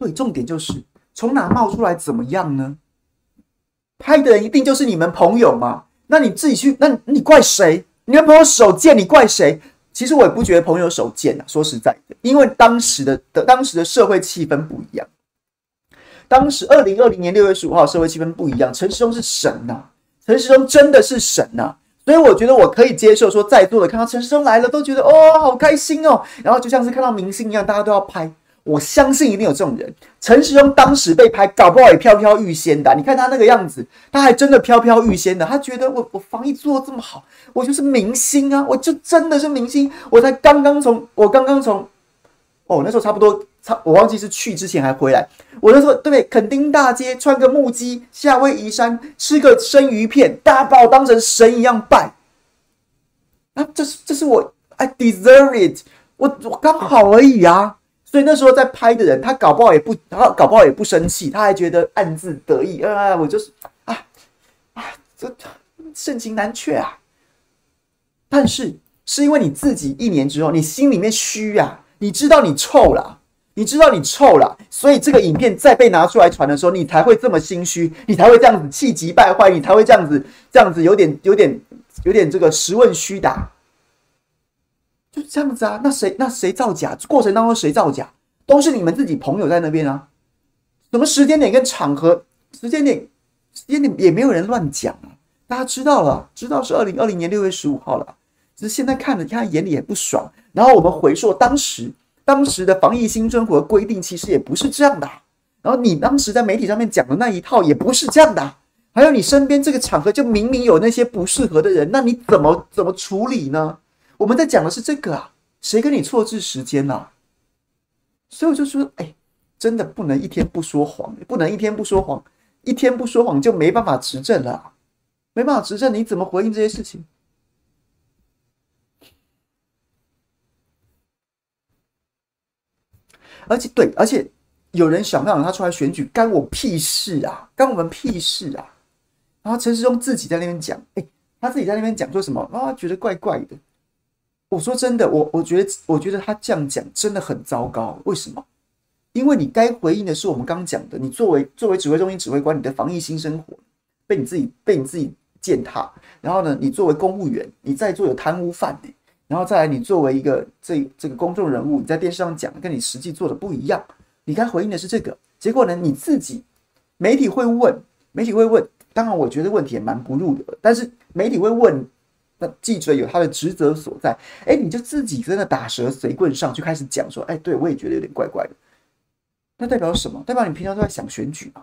对，重点就是从哪冒出来怎么样呢？拍的人一定就是你们朋友嘛？那你自己去，那你怪谁？你的朋友手贱，你怪谁？其实我也不觉得朋友手贱啊，说实在的，因为当时的的当时的社会气氛不一样。当时二零二零年六月十五号社会气氛不一样，陈时中是神呐、陈时中真的是神呐、所以我觉得我可以接受说，在座的看到陈时中来了都觉得哦好开心哦，然后就像是看到明星一样，大家都要拍。我相信一定有这种人。陈时中当时被拍，搞不好也飘飘欲仙的。你看他那个样子，他还真的飘飘欲仙的。他觉得我我防疫做得这么好，我就是明星啊！我就真的是明星。我才刚刚从我刚刚从哦那时候差不多差，我忘记是去之前还回来。我那时候对垦丁大街穿个木屐，夏威夷山吃个生鱼片，大家把我当成神一样拜。啊，这是这是我 I deserve it，我我刚好而已啊。所以那时候在拍的人，他搞不好也不，他搞不好也不生气，他还觉得暗自得意。啊，我就是啊啊，这盛情难却啊。但是是因为你自己一年之后，你心里面虚啊，你知道你臭了，你知道你臭了，所以这个影片再被拿出来传的时候，你才会这么心虚，你才会这样子气急败坏，你才会这样子这样子有点有点有点这个实问虚答。就这样子啊，那谁那谁造假？过程当中谁造假？都是你们自己朋友在那边啊。什么时间点跟场合？时间点时间点也没有人乱讲啊。大家知道了，知道是二零二零年六月十五号了。只是现在看了，看眼里也不爽。然后我们回溯当时当时的防疫新生活规定，其实也不是这样的。然后你当时在媒体上面讲的那一套也不是这样的。还有你身边这个场合就明明有那些不适合的人，那你怎么怎么处理呢？我们在讲的是这个啊，谁跟你错置时间呐？所以我就说，哎，真的不能一天不说谎，不能一天不说谎，一天不说谎就没办法执政了，没办法执政，你怎么回应这些事情？而且对，而且有人想让他出来选举，干我屁事啊，干我们屁事啊！然后陈时中自己在那边讲，哎，他自己在那边讲说什么啊？觉得怪怪的。我说真的，我我觉得，我觉得他这样讲真的很糟糕。为什么？因为你该回应的是我们刚讲的，你作为作为指挥中心指挥官，你的防疫新生活被你自己被你自己践踏。然后呢，你作为公务员，你在座有贪污犯，然后再来，你作为一个这这个公众人物，你在电视上讲跟你实际做的不一样。你该回应的是这个，结果呢，你自己媒体会问，媒体会问。当然，我觉得问题也蛮不入的，但是媒体会问。那记者有他的职责所在，哎，你就自己在那打蛇随棍上，就开始讲说，哎，对我也觉得有点怪怪的。那代表什么？代表你平常都在想选举嘛？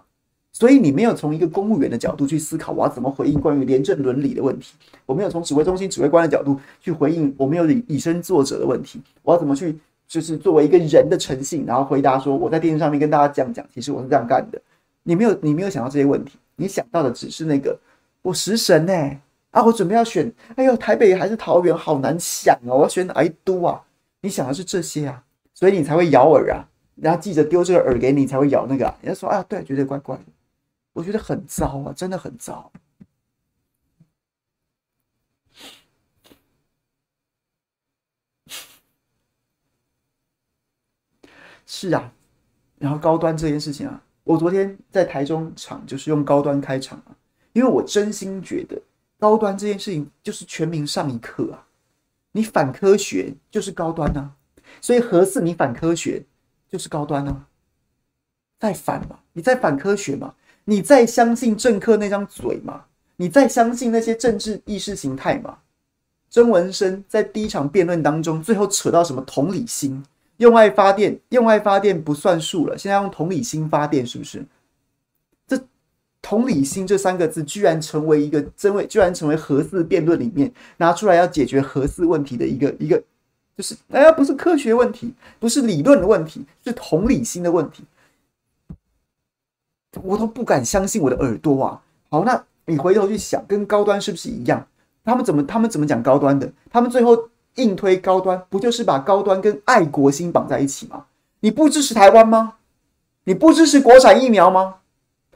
所以你没有从一个公务员的角度去思考，我要怎么回应关于廉政伦理的问题？我没有从指挥中心指挥官的角度去回应，我没有以以身作则的问题。我要怎么去，就是作为一个人的诚信，然后回答说，我在电视上面跟大家讲讲，其实我是这样干的。你没有，你没有想到这些问题，你想到的只是那个我食神呢、啊，我准备要选，哎呦，台北还是桃园，好难想哦。我要选哪一都啊？你想的是这些啊，所以你才会咬耳啊。然后记者丢这个耳给你，才会咬那个、人家说啊，对，觉得怪怪的。我觉得很糟啊，真的很糟。是啊，然后高端这件事情啊，我昨天在台中场就是用高端开场啊，因为我真心觉得。高端这件事情就是全民上一课啊！你反科学就是高端呐、啊，所以何四你反科学就是高端啊！再反嘛，你再反科学嘛，你再相信政客那张嘴嘛，你再相信那些政治意识形态嘛？曾文生在第一场辩论当中，最后扯到什么同理心，用爱发电，用爱发电不算数了，现在用同理心发电是不是？同理心这三个字居然成为一个真伪，居然成为核四辩论里面拿出来要解决核四问题的一个一个，就是哎呀，不是科学问题，不是理论的问题，是同理心的问题，我都不敢相信我的耳朵啊！好，那你回头去想，跟高端是不是一样？他们怎么他们怎么讲高端的？他们最后硬推高端，不就是把高端跟爱国心绑在一起吗？你不支持台湾吗？你不支持国产疫苗吗？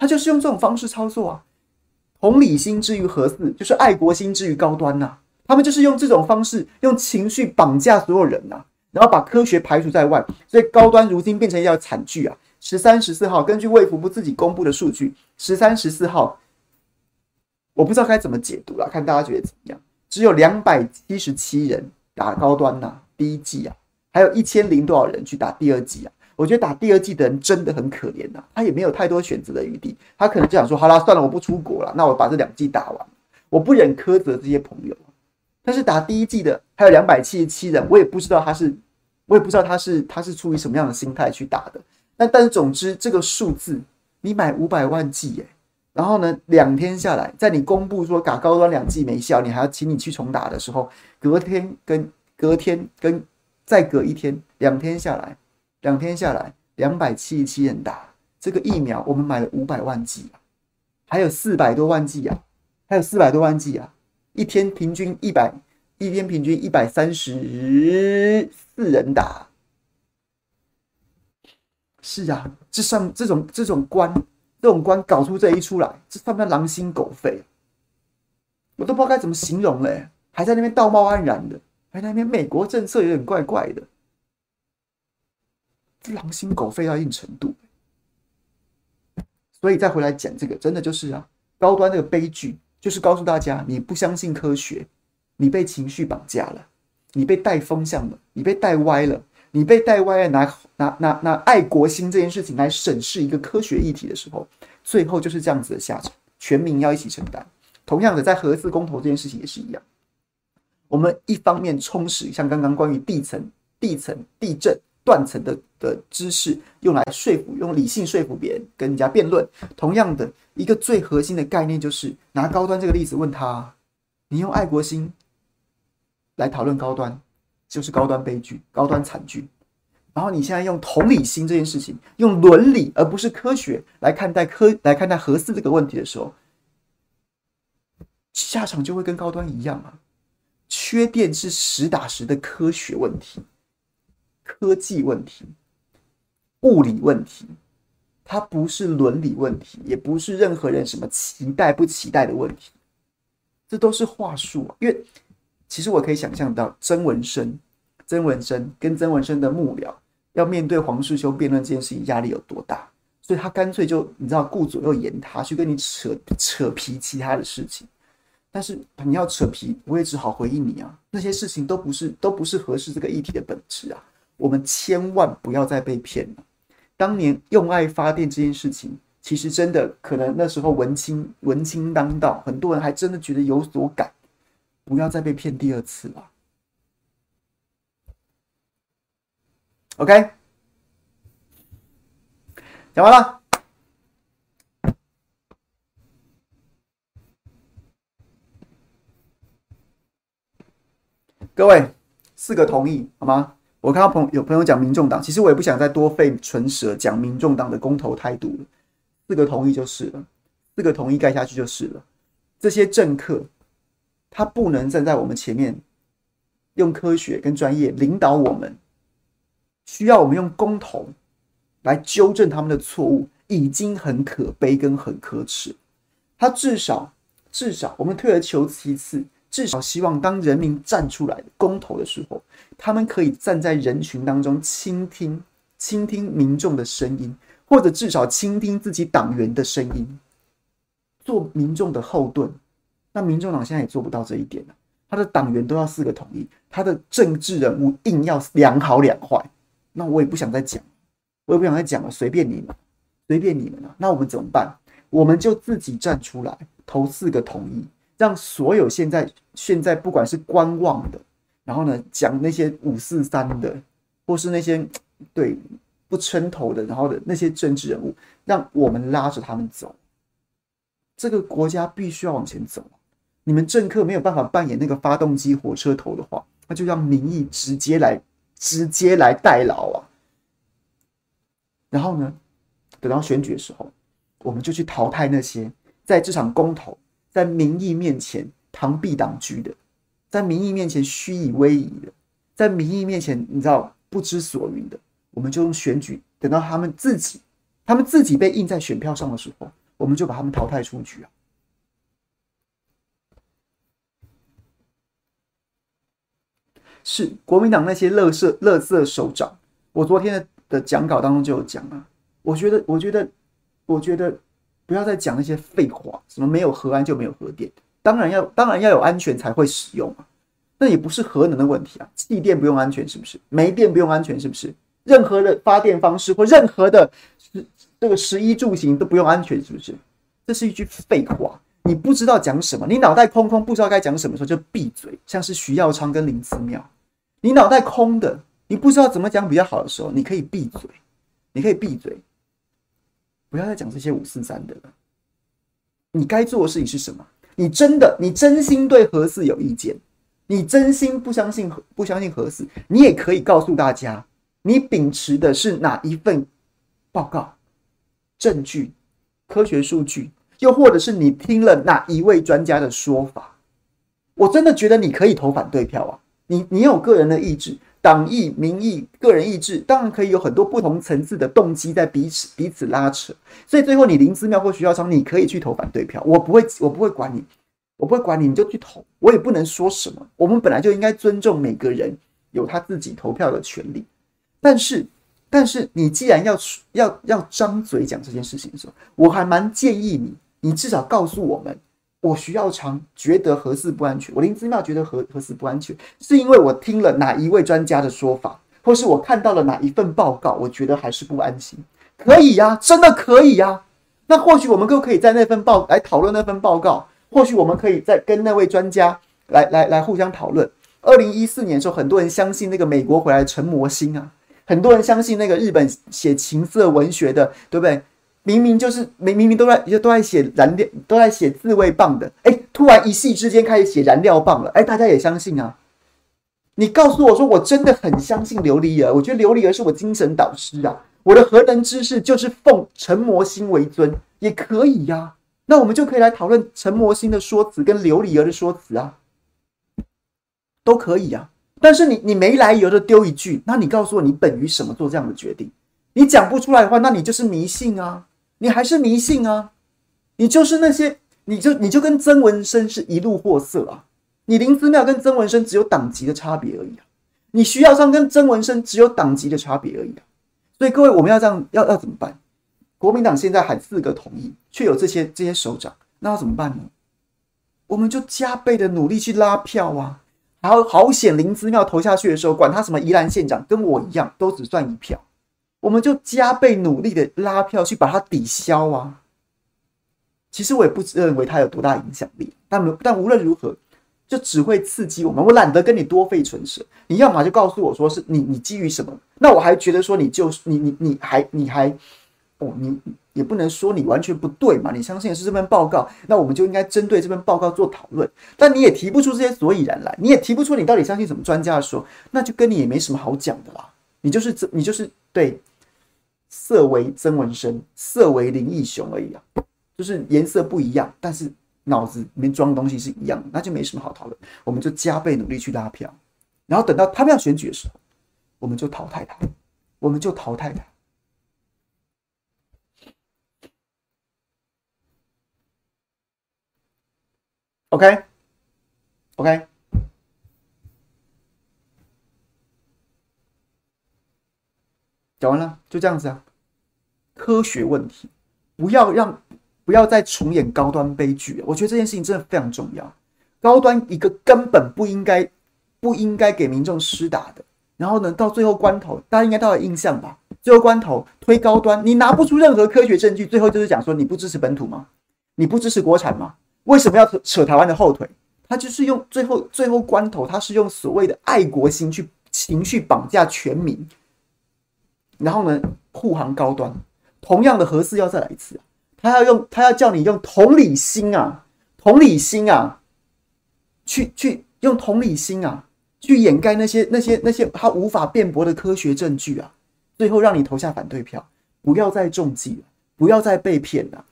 他就是用这种方式操作啊，同理心之于核四，就是爱国心之于高端呐、啊。他们就是用这种方式，用情绪绑架所有人呐、啊，然后把科学排除在外。所以高端如今变成一条惨剧啊！十三、十四号，根据卫福部自己公布的数据，十三、十四号我不知道该怎么解读了，看大家觉得怎么样？只有两百七十七人打高端呐、第一季啊，还有一千零多少人去打第二季啊？我觉得打第二季的人真的很可怜呐、啊，他也没有太多选择的余地，他可能就想说，好啦，算了，我不出国了，那我把这两季打完，我不忍苛责这些朋友。但是打第一季的还有两百七十七人，我也不知道他是，我也不知道他是他是出于什么样的心态去打的。但但是总之这个数字，你买五百万剂耶，然后呢，两天下来，在你公布说打高端两剂没效，你还要请你去重打的时候，隔天跟隔天跟再隔一天，两天下来，两天下来，两百七十七人打这个疫苗，我们买了五百万剂啊，还有四百多万剂啊，还有四百多万剂啊。一天平均一百，一天平均一百三十四人打，是啊，这上这种这种官，这种官搞出这一出来，这算不算狼心狗肺？我都不知道该怎么形容嘞，还在那边道貌岸然的，还在那边美国政策有点怪怪的，狼心狗肺到一定程度。所以再回来讲这个，真的就是啊，高端这个悲剧。就是告诉大家，你不相信科学，你被情绪绑架了，你被带风向了，你被带歪了，你被带歪了。拿拿拿拿爱国心这件事情来审视一个科学议题的时候，最后就是这样子的下场，全民要一起承担。同样的，在核四公投这件事情也是一样，我们一方面充实像刚刚关于地层、地层、地震。断层的的知识用来说服，用理性说服别人，跟人家辩论。同样的一个最核心的概念，就是拿高端这个例子问他：你用爱国心来讨论高端，就是高端悲剧、高端惨剧。然后你现在用同理心这件事情，用伦理而不是科学来看待科来看待核四这个问题的时候，下场就会跟高端一样啊。缺电是实打实的科学问题。科技问题、物理问题，它不是伦理问题，也不是任何人什么期待不期待的问题，这都是话术啊。因为其实我可以想象到曾文生、曾文生跟曾文生的幕僚要面对黄世修辩论这件事情压力有多大，所以他干脆就你知道顾左右言他，去跟你扯扯皮其他的事情。但是你要扯皮，我也只好回应你啊，那些事情都不是都不是合适这个议题的本质啊。我们千万不要再被骗了。当年用爱发电这件事情，其实真的可能那时候文青文青当道，很多人还真的觉得有所感。不要再被骗第二次了。OK，讲完了。各位，四个同意好吗？我看到朋友有朋友讲民众党，其实我也不想再多费唇舌讲民众党的公投态度了。四个同意就是了，四个同意盖下去就是了。这些政客他不能站在我们前面，用科学跟专业领导我们，需要我们用公投来纠正他们的错误，已经很可悲跟很可耻。他至少至少我们退而求其次。至少希望，当人民站出来公投的时候，他们可以站在人群当中倾听，倾听民众的声音，或者至少倾听自己党员的声音，做民众的后盾。那民众党现在也做不到这一点了，他的党员都要四个同意，他的政治人物硬要两好两坏。那我也不想再讲，我也不想再讲了，随便你们，随便你们了。那我们怎么办？我们就自己站出来投四个同意。让所有现在现在不管是观望的，然后呢讲那些五四三的，或是那些对不称头的，然后的那些政治人物，让我们拉着他们走。这个国家必须要往前走。你们政客没有办法扮演那个发动机火车头的话，那就让民意直接来直接来代劳啊。然后呢，等到选举的时候，我们就去淘汰那些在这场公投。在民意面前螳臂挡车的，在民意面前虚以委蛇的，在民意面前你知道不知所云的，我们就用选举，等到他们自己，他们自己被印在选票上的时候，我们就把他们淘汰出局啊！是国民党那些乐色乐色首长，我昨天的讲稿当中就有讲啊，我觉得，我觉得，我觉得。不要再讲那些废话，什么没有核安就没有核电，当然要当然要有安全才会使用啊。那也不是核能的问题啊，气电不用安全是不是？煤电不用安全是不是？任何的发电方式或任何的这个十一住行都不用安全是不是？这是一句废话，你不知道讲什么，你脑袋空空，不知道该讲什么时候就闭嘴。像是徐耀昌跟林姿妙，你脑袋空的，你不知道怎么讲比较好的时候，你可以闭嘴，你可以闭嘴，不要再讲这些五四三的了。你该做的事情是什么？你真的，你真心对核四有意见？你真心不相信不相信核四，你也可以告诉大家，你秉持的是哪一份报告、证据、科学数据，又或者是你听了哪一位专家的说法？我真的觉得你可以投反对票啊！你你有个人的意志、党意、民意、个人意志，当然可以有很多不同层次的动机在彼此彼此拉扯。所以最后，你林思妙或徐耀昌，你可以去投反对票，我不会我不会管你。我不会管你，你就去投，我也不能说什么。我们本来就应该尊重每个人有他自己投票的权利。但是，但是你既然要要要张嘴讲这件事情的时候，我还蛮建议你，你至少告诉我们，我徐耀昌觉得核四不安全，我林姿妙觉得核核四不安全，是因为我听了哪一位专家的说法，或是我看到了哪一份报告，我觉得还是不安心。可以呀，真的可以呀。那或许我们都可以在那份报来讨论那份报告。或许我们可以再跟那位专家来来来互相讨论。二零一四年的时候，很多人相信那个美国回来的陈模心啊，很多人相信那个日本写情色文学的，对不对？明明就是明明明都在都在写燃料，都在写自慰棒的，哎，突然一夕之间开始写燃料棒了，哎，大家也相信啊。你告诉我说，我真的很相信琉璃儿，我觉得琉璃儿是我精神导师啊，我的核能知识就是奉陈模心为尊，也可以呀、那我们就可以来讨论陈模心的说辞跟琉璃儿的说辞啊，都可以啊。但是你你没来由的丢一句，那你告诉我你本于什么做这样的决定？你讲不出来的话，那你就是迷信啊，你还是迷信啊，你就是那些，你就你就跟曾文生是一路货色啊，你林姿妙跟曾文生只有党籍的差别而已啊，你徐耀昌跟曾文生只有党籍的差别而已啊。所以各位，我们要这样要要怎么办？国民党现在喊四个同意，却有这些这些首长，那要怎么办呢？我们就加倍的努力去拉票啊！好好险，林姿妙投下去的时候，管他什么宜兰县长，跟我一样，都只算一票。我们就加倍努力的拉票去把它抵消啊！其实我也不认为它有多大影响力，但但无论如何，就只会刺激我们。我懒得跟你多费唇舌，你要么就告诉我说是你你基于什么？那我还觉得说你就你你你还你还。哦，你也不能说你完全不对嘛，你相信的是这份报告，那我们就应该针对这份报告做讨论。但你也提不出这些所以然来，你也提不出你到底相信什么专家的时候，那就跟你也没什么好讲的啦。你就是你就是对，色为曾文生，色为林义雄而已啊，就是颜色不一样，但是脑子里面装的东西是一样的，那就没什么好讨论。我们就加倍努力去拉票，然后等到他们要选举的时候，我们就淘汰他，我们就淘汰他。OK，OK？讲完了，就这样子啊。科学问题，不要让，不要再重演高端悲剧。我觉得这件事情真的非常重要。高端一个根本不应该，不应该给民众施打的。然后呢，到最后关头，大家应该都有印象吧？最后关头推高端，你拿不出任何科学证据，最后就是讲说你不支持本土吗？你不支持国产吗？为什么要扯扯台湾的后腿？他就是用最后最后关头，他是用所谓的爱国心去情绪绑架全民，然后呢护航高端。同样的核四要再来一次，他要用他要叫你用同理心啊，同理心啊，去去用同理心啊，去掩盖那些那些那些他无法辩驳的科学证据啊，最后让你投下反对票。不要再中计了，不要再被骗了，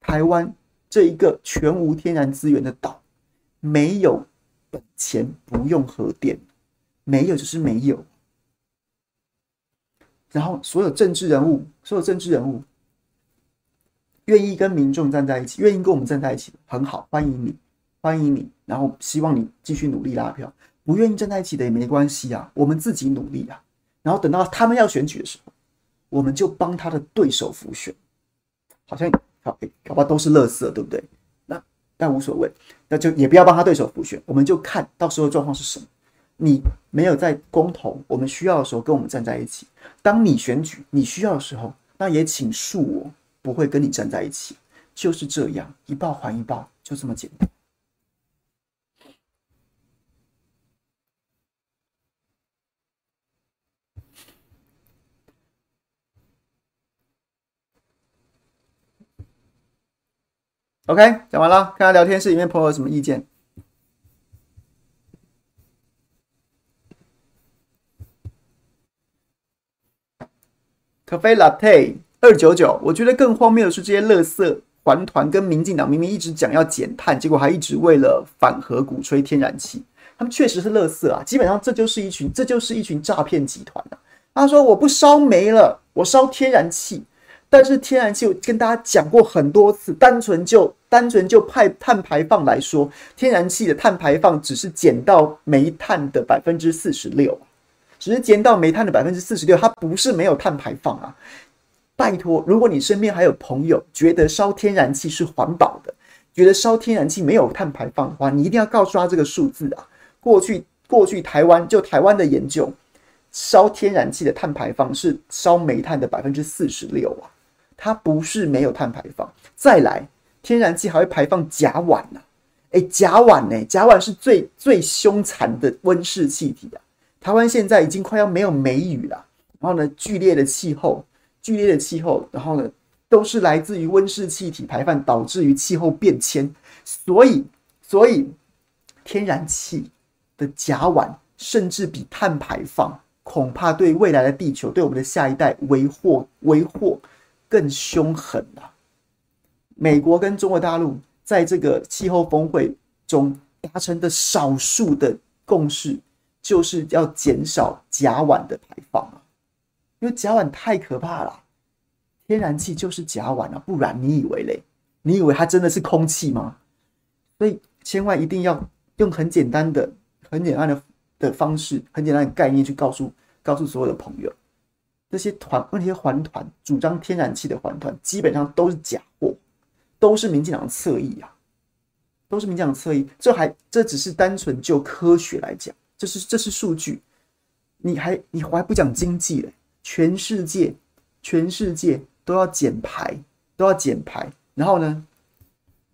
台湾。这一个全无天然资源的岛，没有本钱不用核电，没有就是没有。然后所有政治人物，所有政治人物愿意跟民众站在一起，愿意跟我们站在一起，很好，欢迎你，欢迎你。然后希望你继续努力拉票，不愿意站在一起的也没关系啊，我们自己努力啊。然后等到他们要选举的时候，我们就帮他的对手辅选，好像。好，搞不好都是乐色，对不对？那但无所谓，那就也不要帮他对手辅选，我们就看到时候状况是什么。你没有在公投，我们需要的时候跟我们站在一起；当你选举你需要的时候，那也请恕我不会跟你站在一起。就是这样，一报还一报，就这么简单。OK，讲完了，看看聊天室里面朋友有什么意见。咖啡 Latte 二九九，我觉得更荒谬的是这些乐色环团跟民进党明明一直讲要减碳，结果还一直为了反核鼓吹天然气，他们确实是乐色啊！基本上这就是一群，这就是一群诈骗集团啊！他说我不烧煤了，我烧天然气。但是天然气，我跟大家讲过很多次，单纯就单纯就派碳排放来说，天然气的碳排放只是减到煤炭的百分之四十六，只是减到煤炭的百分之四十六，它不是没有碳排放啊！拜托，如果你身边还有朋友觉得烧天然气是环保的，觉得烧天然气没有碳排放的话，你一定要告诉他这个数字啊！过去过去台湾就台湾的研究，烧天然气的碳排放是烧煤炭的百分之四十六啊！它不是没有碳排放，再来，天然气还会排放甲烷呢、啊。哎，甲烷呢？甲烷是最最凶残的温室气体啊！台湾现在已经快要没有梅雨了，然后呢，剧烈的气候，剧烈的气候，然后呢，都是来自于温室气体排放导致于气候变迁，所以，所以天然气的甲烷甚至比碳排放恐怕对未来的地球，对我们的下一代为祸为祸。更凶狠了。美国跟中国大陆在这个气候峰会中达成的少数的共识，就是要减少甲烷的排放啊，因为甲烷太可怕了。天然气就是甲烷啊，不然你以为嘞？你以为它真的是空气吗？所以千万一定要用很简单的、很简单的的方式、很简单的概念去告诉告诉所有的朋友。这些团，那些环团主张天然气的环团，基本上都是假货，都是民进党的侧翼啊，都是民进党的侧翼。这还这只是单纯就科学来讲，这是这是数据，你还你还不讲经济嘞？全世界全世界都要减排，都要减排，然后呢，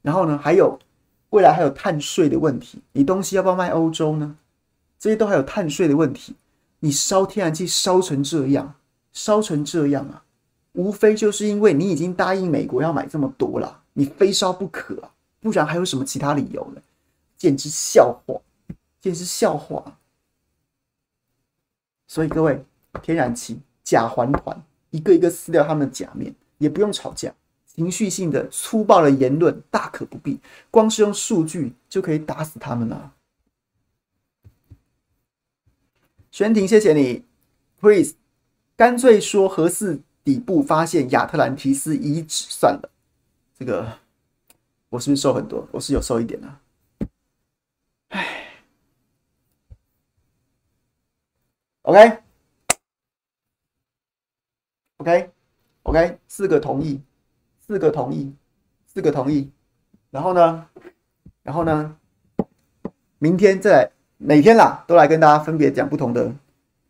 然后呢，还有未来还有碳税的问题，你东西要不要卖欧洲呢？这些都还有碳税的问题，你烧天然气烧成这样。烧成这样啊，无非就是因为你已经答应美国要买这么多了，你非烧不可，不然还有什么其他理由呢？简直笑话，简直笑话。所以各位，天然气假环团一个一个撕掉他们的假面，也不用吵架，情绪性的粗暴的言论大可不必，光是用数据就可以打死他们了。玄庭，谢谢你，Please。干脆说核四底部发现亚特兰提斯遗址算了，这个我是不是瘦很多？我是有瘦一点的、啊。，OK，OK，OK，四个同意，四个同意，四个同意。然后呢？然后呢？明天再来，每天啦，都来跟大家分别讲不同的。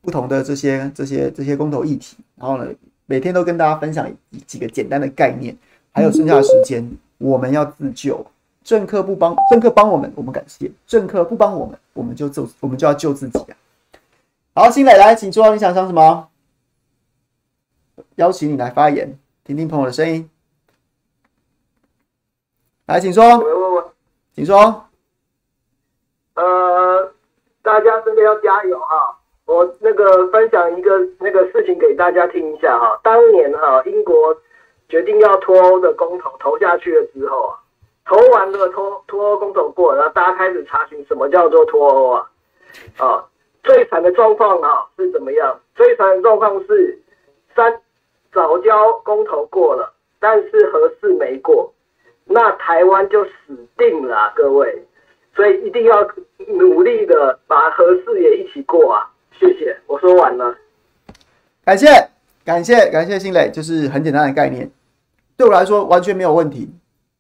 不同的这些这些这些公投议题，然后呢，每天都跟大家分享几个简单的概念，还有剩下的时间，我们要自救。政客不帮，政客帮我们，我们感谢；政客不帮我们，我们就救，我们就要救自己啊！好，新磊来，请说，你想讲什么？邀请你来发言，听听朋友的声音。来，请说。喂喂喂，请说。呃，大家真的要加油哈！我那个分享一个那个事情给大家听一下哈，当年哈英国决定要脱欧的公投投下去了之后啊，投完了脱脱欧公投过了，然后大家开始查询什么叫做脱欧啊，啊最惨的状况啊是怎么样？最惨的状况是三早交公投过了，但是合适没过，那台湾就死定了，各位，所以一定要努力的把合适也一起过啊。谢谢，我说完了。感谢，感谢，感谢新磊，就是很简单的概念。对我来说完全没有问题，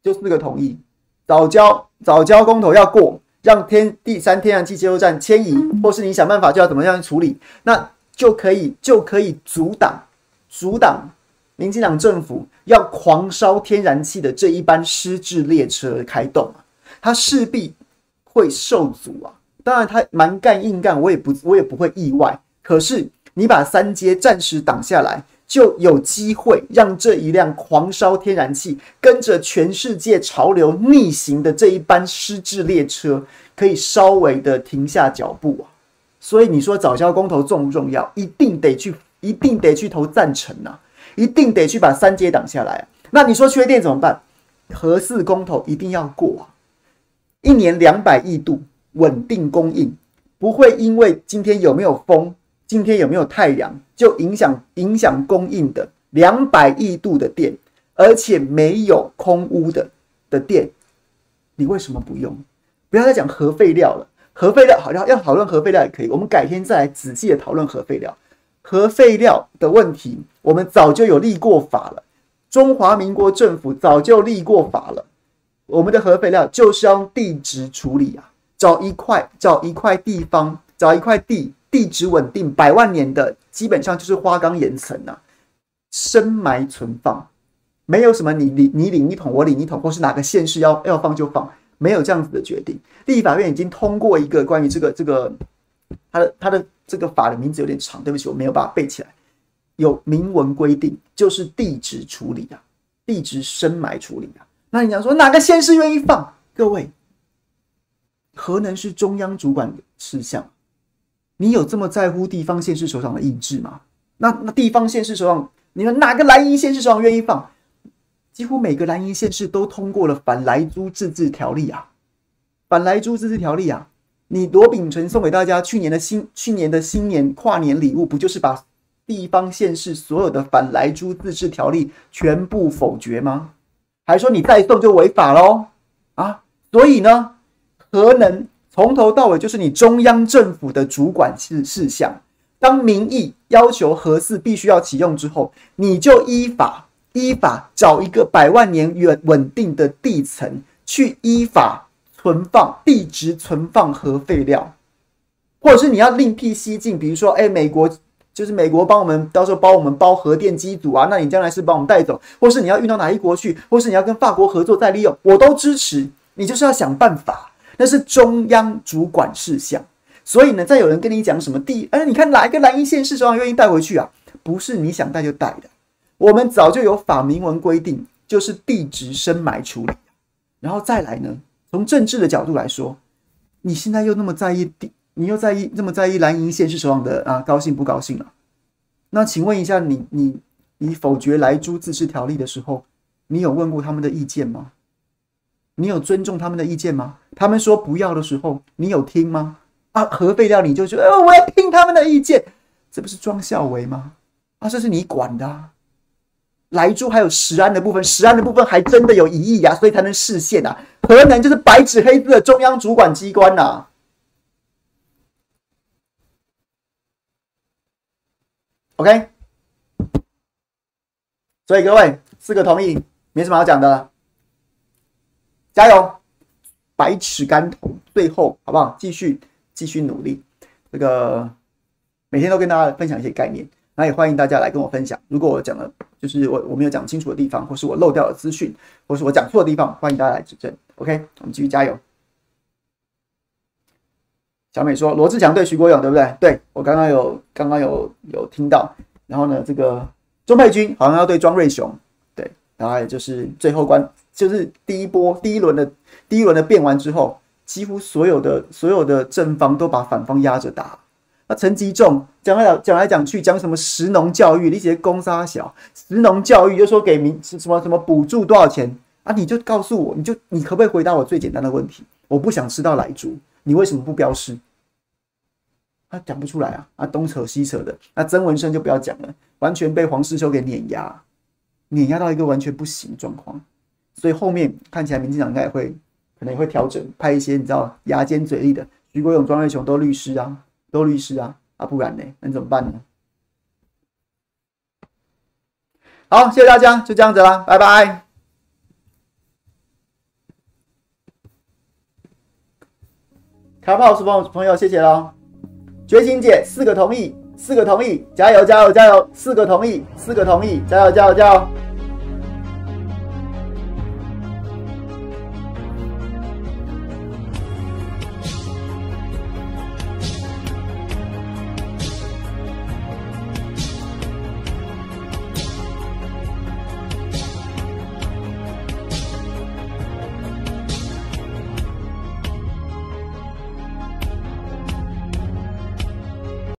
就四个同意。早交早交公投要过，让天第三天然气接收站迁移，或是你想办法就要怎么样处理，那就可以就可以阻挡阻挡民进党政府要狂烧天然气的这一班失智列车开动啊，它势必会受阻啊。当然，他蛮干硬干，我也不我也不会意外。可是你把三阶暂时挡下来。就有机会让这一辆狂烧天然气、跟着全世界潮流逆行的这一班失智列车，可以稍微的停下脚步啊！所以你说早教公投重不重要？一定得去，一定得去投赞成呐！一定得去把三阶挡下来！那你说缺电怎么办？核四公投一定要过啊！一年两百亿度稳定供应，不会因为今天有没有风。今天有没有太阳，就影响影响供应的两百亿度的电，而且没有空污的的电，你为什么不用？不要再讲核废料了，核废料好像要讨论核废料也可以，我们改天再来仔细的讨论核废料。核废料的问题，我们早就有立过法了，中华民国政府早就立过法了，我们的核废料就是要用地质处理啊，找一块找一块地方，找一块地。地质稳定，百万年的基本上就是花岗岩层呐，深埋存放，没有什么你领你领一桶，我领一桶，或是哪个县市要要放就放，没有这样子的决定。立法院已经通过一个关于这个这个，他的他的这个法的名字有点长，对不起，我没有把它背起来。有明文规定，就是地质处理啊，地质深埋处理啊。那你讲说哪个县市愿意放？各位，核能是中央主管的事项。你有这么在乎地方县市首长的意志吗？那那地方县市首长，你们哪个蓝营县市首长愿意放？几乎每个蓝营县市都通过了反莱猪自治条例啊，反莱猪自治条例啊！你罗秉成送给大家去年的新去年的新年跨年礼物，不就是把地方县市所有的反莱猪自治条例全部否决吗？还说你再送就违法喽？啊！所以呢，核能。从头到尾就是你中央政府的主管事事项。当民意要求核四必须要启用之后，你就依法依法找一个百万年远稳定的地层，去依法存放地质存放核废料，或者是你要另辟蹊径，比如说，哎，美国就是美国帮我们到时候帮我们包核电机组啊，那你将来是帮我们带走，或是你要运到哪一国去，或是你要跟法国合作再利用，我都支持。你就是要想办法。那是中央主管事项，所以呢，再有人跟你讲什么地，哎，你看哪一个蓝营县市首长愿意带回去啊？不是你想带就带的，我们早就有法明文规定，就是地质深埋处理。然后再来呢，从政治的角度来说，你现在又那么在意地，你又在意那么在意蓝营县市首长的啊，高兴不高兴了？那请问一下你，你你你否决莱猪自治条例的时候，你有问过他们的意见吗？你有尊重他们的意见吗？他们说不要的时候，你有听吗？啊，核废料你就说，呃，我要听他们的意见，这不是庄孝维吗？啊，这是你管的啊。莱猪还有石安的部分，石安的部分还真的有疑义呀，所以才能释宪啊。核能就是白纸黑字的中央主管机关呐。OK，所以各位四个同意，没什么好讲的了。加油，百尺竿头，最后好不好？继续继续努力。这个每天都跟大家分享一些概念，那也欢迎大家来跟我分享。如果我讲的就是我我没有讲清楚的地方，或是我漏掉的资讯，或是我讲错的地方，欢迎大家来指正。OK，我们继续加油。小美说罗志强对徐国勇对不对？对，我刚刚有刚刚有有听到。然后呢，这个钟佩君好像要对庄瑞雄，对，然后也就是最后关。就是第一波、第一轮的第一轮的变完之后，几乎所有的所有的正方都把反方压着打。那陈吉仲讲来讲来讲去讲什么食农教育，那些公杀小食农教育，就说给民什么什么补助多少钱啊？你就告诉我，你就你可不可以回答我最简单的问题？我不想吃到莱猪，你为什么不标示？他、讲不出来啊！啊，东扯西扯的。那曾文生就不要讲了，完全被黄世修给碾压，碾压到一个完全不行状况。所以后面看起来，民进党应该也会可能也会调整，派一些你知道牙尖嘴利的徐国勇、庄瑞雄都律师啊，都律师啊，啊不然呢？那怎么办呢？好，谢谢大家，就这样子啦，拜拜。卡炮是朋朋友，谢谢喽。觉醒姐四个同意，四个同意，加油加油加油！四个同意，四个同意，加油加油加油！